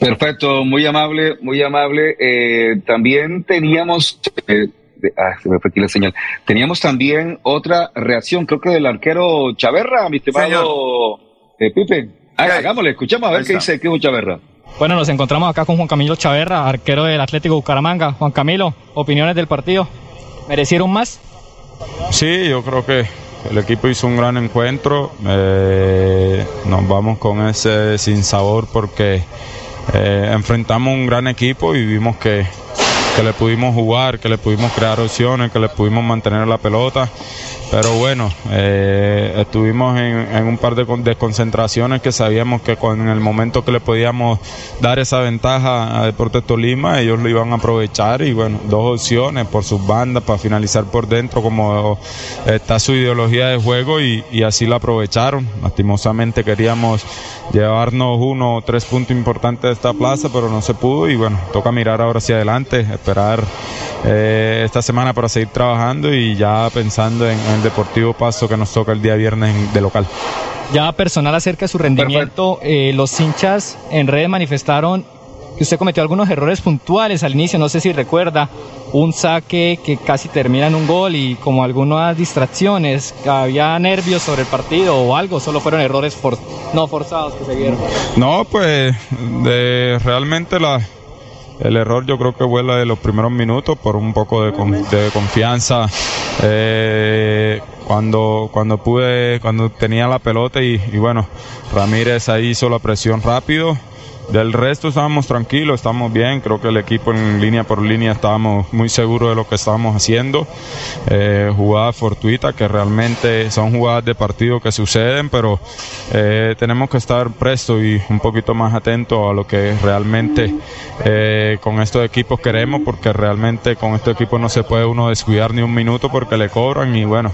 Perfecto, muy amable, muy amable. Eh, también teníamos, eh, ah, se me fue aquí la señal. Teníamos también otra reacción, creo que del arquero Chaverra, mi estimado eh, Pipe. Ah, hagámosle, escuchemos a ver Ahí qué está. dice qué Chaverra. Bueno, nos encontramos acá con Juan Camilo Chaverra, arquero del Atlético Bucaramanga. Juan Camilo, opiniones del partido. ¿Merecieron más? Sí, yo creo que el equipo hizo un gran encuentro. Eh, nos vamos con ese sinsabor porque eh, enfrentamos un gran equipo y vimos que, que le pudimos jugar, que le pudimos crear opciones, que le pudimos mantener la pelota. Pero bueno, eh, estuvimos en, un par de con- desconcentraciones que sabíamos que con el momento que le podíamos dar esa ventaja a Deportes Tolima, ellos lo iban a aprovechar y bueno, dos opciones por sus bandas para finalizar por dentro como está su ideología de juego y, así la aprovecharon. Lastimosamente queríamos llevarnos uno o tres puntos importantes de esta plaza, pero no se pudo y bueno, toca mirar ahora hacia adelante, esperar eh, esta semana para seguir trabajando y ya pensando en, en el Deportivo Paso que nos toca el día viernes en- de local. Ya personal acerca de su rendimiento, eh, los hinchas en redes manifestaron que usted cometió algunos errores puntuales al inicio, no sé si recuerda, un saque que casi termina en un gol y como algunas distracciones, había nervios sobre el partido o algo, solo fueron errores for- no forzados que se vieron. No, pues de, realmente la, el error yo creo que fue la de los primeros minutos por un poco de, de confianza. eh, cuando, cuando pude, cuando tenía la pelota y, y bueno, Ramírez ahí hizo la presión rápido. Del resto estábamos tranquilos, estamos bien, creo que el equipo en línea por línea estábamos muy seguros de lo que estábamos haciendo. Eh, jugadas fortuitas que realmente son jugadas de partido que suceden, pero eh, tenemos que estar prestos y un poquito más atentos a lo que realmente eh, con estos equipos queremos, porque realmente con estos equipos no se puede uno descuidar ni un minuto porque le cobran y bueno,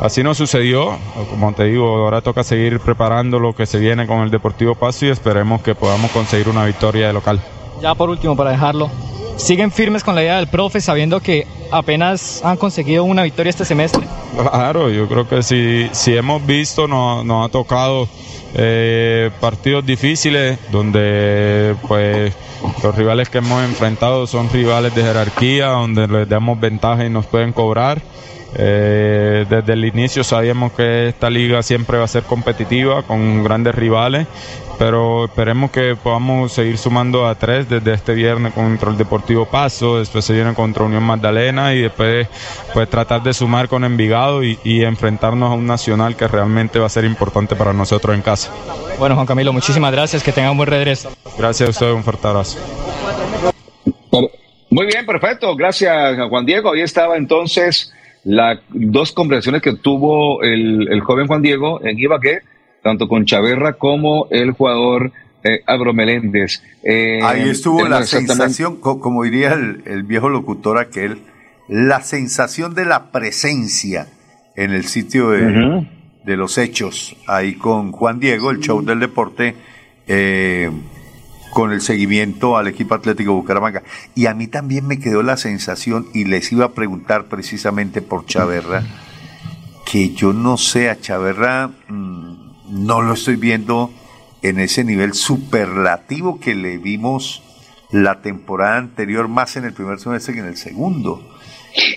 así no sucedió. Como te digo, ahora toca seguir preparando lo que se viene con el Deportivo Paso y esperemos que podamos conseguir una victoria de local. Ya por último, para dejarlo, ¿siguen firmes con la idea del profe sabiendo que apenas han conseguido una victoria este semestre? Claro, yo creo que si, si hemos visto, nos, nos ha tocado eh, partidos difíciles donde pues los rivales que hemos enfrentado son rivales de jerarquía, donde les damos ventaja y nos pueden cobrar. Eh, desde el inicio sabíamos que esta liga siempre va a ser competitiva con grandes rivales, pero esperemos que podamos seguir sumando a tres desde este viernes contra el Deportivo Paso, después se viene contra Unión Magdalena y después pues tratar de sumar con Envigado y, y enfrentarnos a un nacional que realmente va a ser importante para nosotros en casa. Bueno, Juan Camilo, muchísimas gracias, que tengan un buen regreso. Gracias a ustedes, un fuerte abrazo. Muy bien, perfecto. Gracias, Juan Diego. Ahí estaba entonces las dos conversaciones que tuvo el, el joven Juan Diego en Ibagué, tanto con Chaverra como el jugador eh, Abro Meléndez. Eh, Ahí estuvo eh, la sensación, co- como diría el, el viejo locutor aquel, la sensación de la presencia en el sitio de, de los hechos, ahí con Juan Diego, el show del deporte, eh, con el seguimiento al equipo Atlético Bucaramanga. Y a mí también me quedó la sensación, y les iba a preguntar precisamente por Chaverra, que yo no sé, a Chaverra mm, no lo estoy viendo en ese nivel superlativo que le vimos la temporada anterior, más en el primer semestre que en el segundo.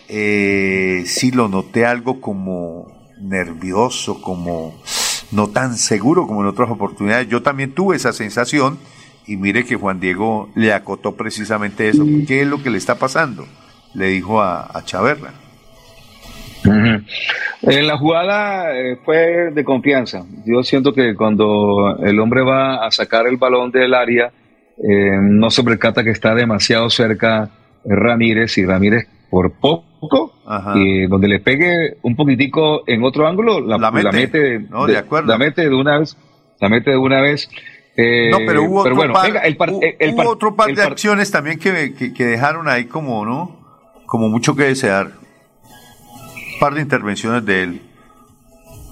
Eh, sí lo noté algo como nervioso, como no tan seguro como en otras oportunidades. Yo también tuve esa sensación y mire que Juan Diego le acotó precisamente eso. ¿Qué es lo que le está pasando? Le dijo a, a. En la jugada eh, fue de confianza. Yo siento que cuando el hombre va a sacar el balón del área, eh, no se percata que está demasiado cerca Ramírez y Ramírez por poco, y donde le pegue un poquitico en otro ángulo, la, La mete. la mete, No, de acuerdo. la mete de una vez, la mete de una vez. Eh, No, pero hubo otro bueno, par, venga, el par- hu- el hubo par- otro par el de par- acciones también que, que- que dejaron ahí como, ¿no? Como mucho que desear. Un par de intervenciones de él.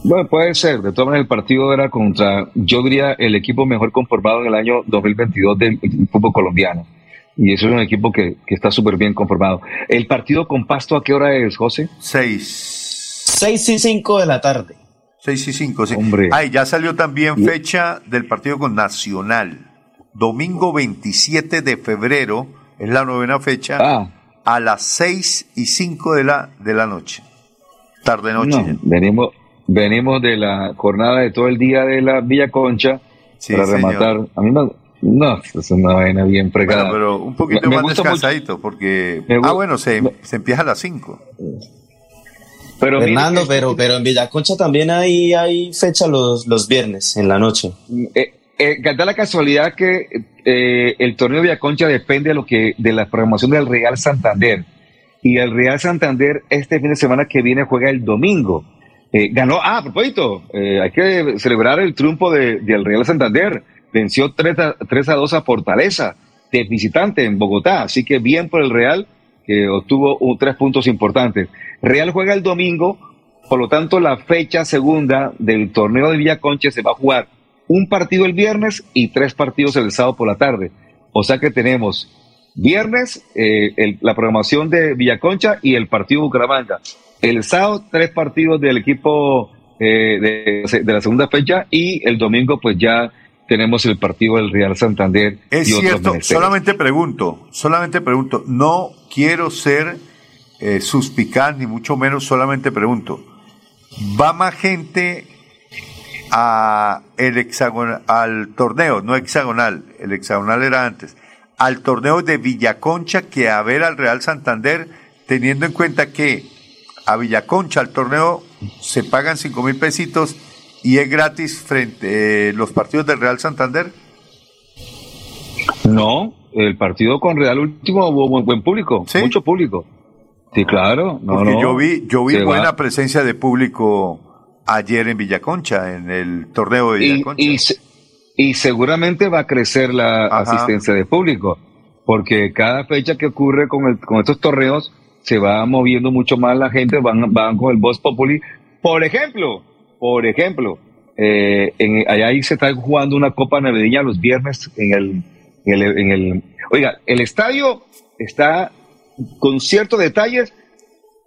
Bueno, puede ser. De todas maneras, el partido era contra, yo diría, el equipo mejor conformado en el año 2022 del fútbol colombiano. Y eso es un equipo que, que está súper bien conformado. ¿El partido con Pasto a qué hora es, José? Seis. Seis y cinco de la tarde. Seis y cinco, sí. Hombre. Ay, ya salió también fecha del partido con Nacional. Domingo 27 de febrero, es la novena fecha, Ah. a las seis y cinco de la, de la noche. Tarde noche. No, venimos, venimos de la jornada de todo el día de la Villa Concha Sí, para señor. rematar. A mí no, no, es una vaina bien fregada. Bueno, pero un poquito Me más gusta mucho- descansadito, porque... Me Ah, bueno, se, se empieza a las 5. Pero Fernando, pero, pero en Villaconcha también hay, hay fecha los, los viernes en la noche. Eh, eh, da la casualidad que eh, el torneo de Villaconcha depende de lo que de la programación del Real Santander y el Real Santander este fin de semana que viene juega el domingo. Eh, ganó, ah, a propósito, eh, hay que celebrar el triunfo de- del Real Santander. Venció 3 a, 3 a 2 a Fortaleza, de visitante en Bogotá. Así que bien por el Real, que obtuvo un- tres puntos importantes. Real juega el domingo, por lo tanto, la fecha segunda del torneo de Villaconcha se va a jugar un partido el viernes y tres partidos el sábado por la tarde. O sea que tenemos viernes eh, el- la programación de Villaconcha y el partido Bucaramanga. El sábado tres partidos del equipo eh, de, de la segunda fecha y el domingo pues ya tenemos el partido del Real Santander. Es y cierto, solamente pregunto, solamente pregunto, no quiero ser eh, suspicaz, ni mucho menos, solamente pregunto, ¿va más gente a el hexagonal, al torneo, no hexagonal, el hexagonal era antes, al torneo de Villaconcha que a ver al Real Santander, teniendo en cuenta que a Villaconcha, al torneo, se pagan cinco mil pesitos y es gratis frente eh, los partidos del Real Santander? No, el partido con Real último hubo buen público, mucho público. Sí, claro. No, Porque no, yo vi, yo vi buena va. presencia de público ayer en Villaconcha, en el torneo de y, Villaconcha. y y seguramente va a crecer la Ajá. asistencia de público, porque cada fecha que ocurre con, el- con estos torneos se va moviendo mucho más la gente, van, van con el Voz Populi. Por ejemplo, por ejemplo, eh, en, allá ahí se está jugando una Copa Navideña los viernes en el, en el, en el- Oiga, el estadio está con ciertos detalles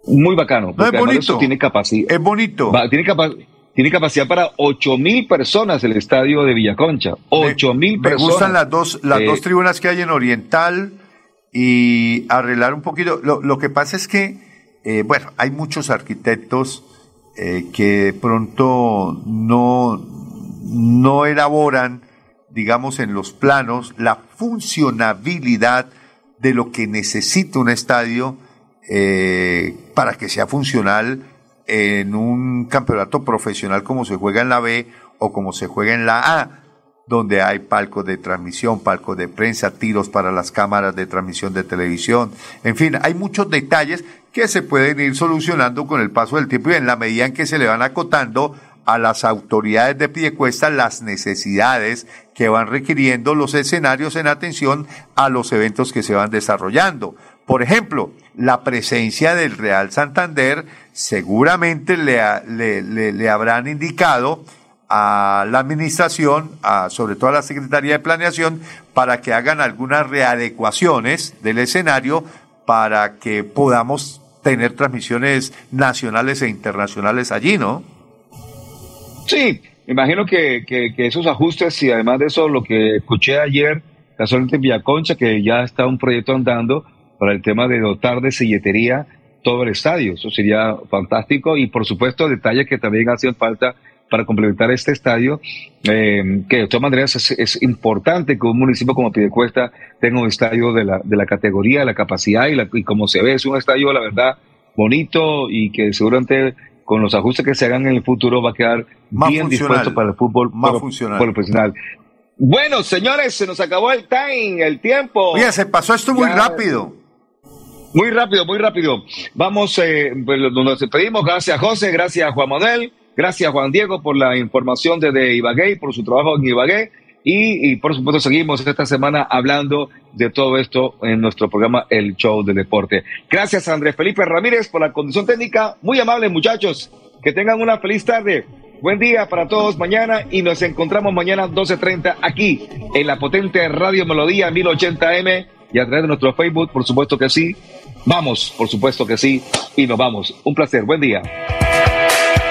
muy bacano. porque es bonito. tiene capacidad. Es bonito. tiene, capa- tiene capacidad para ocho mil personas el estadio de Villaconcha. Ocho mil Me personas. gustan las dos, las Eh, dos tribunas que hay en Oriental y arreglar un poquito. Lo, lo que pasa es que eh, bueno, hay muchos arquitectos eh, que de pronto no, no elaboran, digamos, en los planos la funcionabilidad de lo que necesita un estadio eh, para que sea funcional en un campeonato profesional como se juega en la B o como se juega en la A, donde hay palcos de transmisión, palcos de prensa, tiros para las cámaras de transmisión de televisión. En fin, hay muchos detalles que se pueden ir solucionando con el paso del tiempo y en la medida en que se le van acotando a las autoridades de Piedecuesta las necesidades que van requiriendo los escenarios en atención a los eventos que se van desarrollando. Por ejemplo, la presencia del Real Santander seguramente le, le, le, le habrán indicado a la administración, a, sobre todo a la Secretaría de Planeación, para que hagan algunas readecuaciones del escenario para que podamos tener transmisiones nacionales e internacionales allí, ¿no? Sí, me imagino que, que, que, esos ajustes y además de eso, lo que escuché ayer, casualmente en Villaconcha, que ya está un proyecto andando para el tema de dotar de silletería todo el estadio. Eso sería fantástico y por supuesto detalles que también hacen falta para complementar este estadio, eh, que de todas maneras es, es, importante que un municipio como Piedecuesta tenga un estadio de la, de la categoría, la capacidad y, la, y como se ve, es un estadio, la verdad, bonito y que seguramente con los ajustes que se hagan en el futuro va a quedar más bien dispuesto para el fútbol más funcional. profesional. Bueno, señores, se nos acabó el time, el tiempo. Oye, se pasó esto muy Ya- rápido. Muy rápido, muy rápido. Vamos, eh, pues, nos despedimos. Gracias, José. Gracias, Juan Manuel. Gracias, Juan Diego, por la información desde Ibagué, y por su trabajo en Ibagué. Y, por supuesto, seguimos esta semana hablando de todo esto en nuestro programa El Show del Deporte. Gracias, Andrés Felipe Ramírez, por la condición técnica. Muy amables, muchachos. Que tengan una feliz tarde. Buen día para todos mañana y nos encontramos mañana 12.30 aquí en la potente Radio Melodía 1080M y a través de nuestro Facebook, por supuesto que sí. Vamos, por supuesto que sí. Y nos vamos. Un placer. Buen día.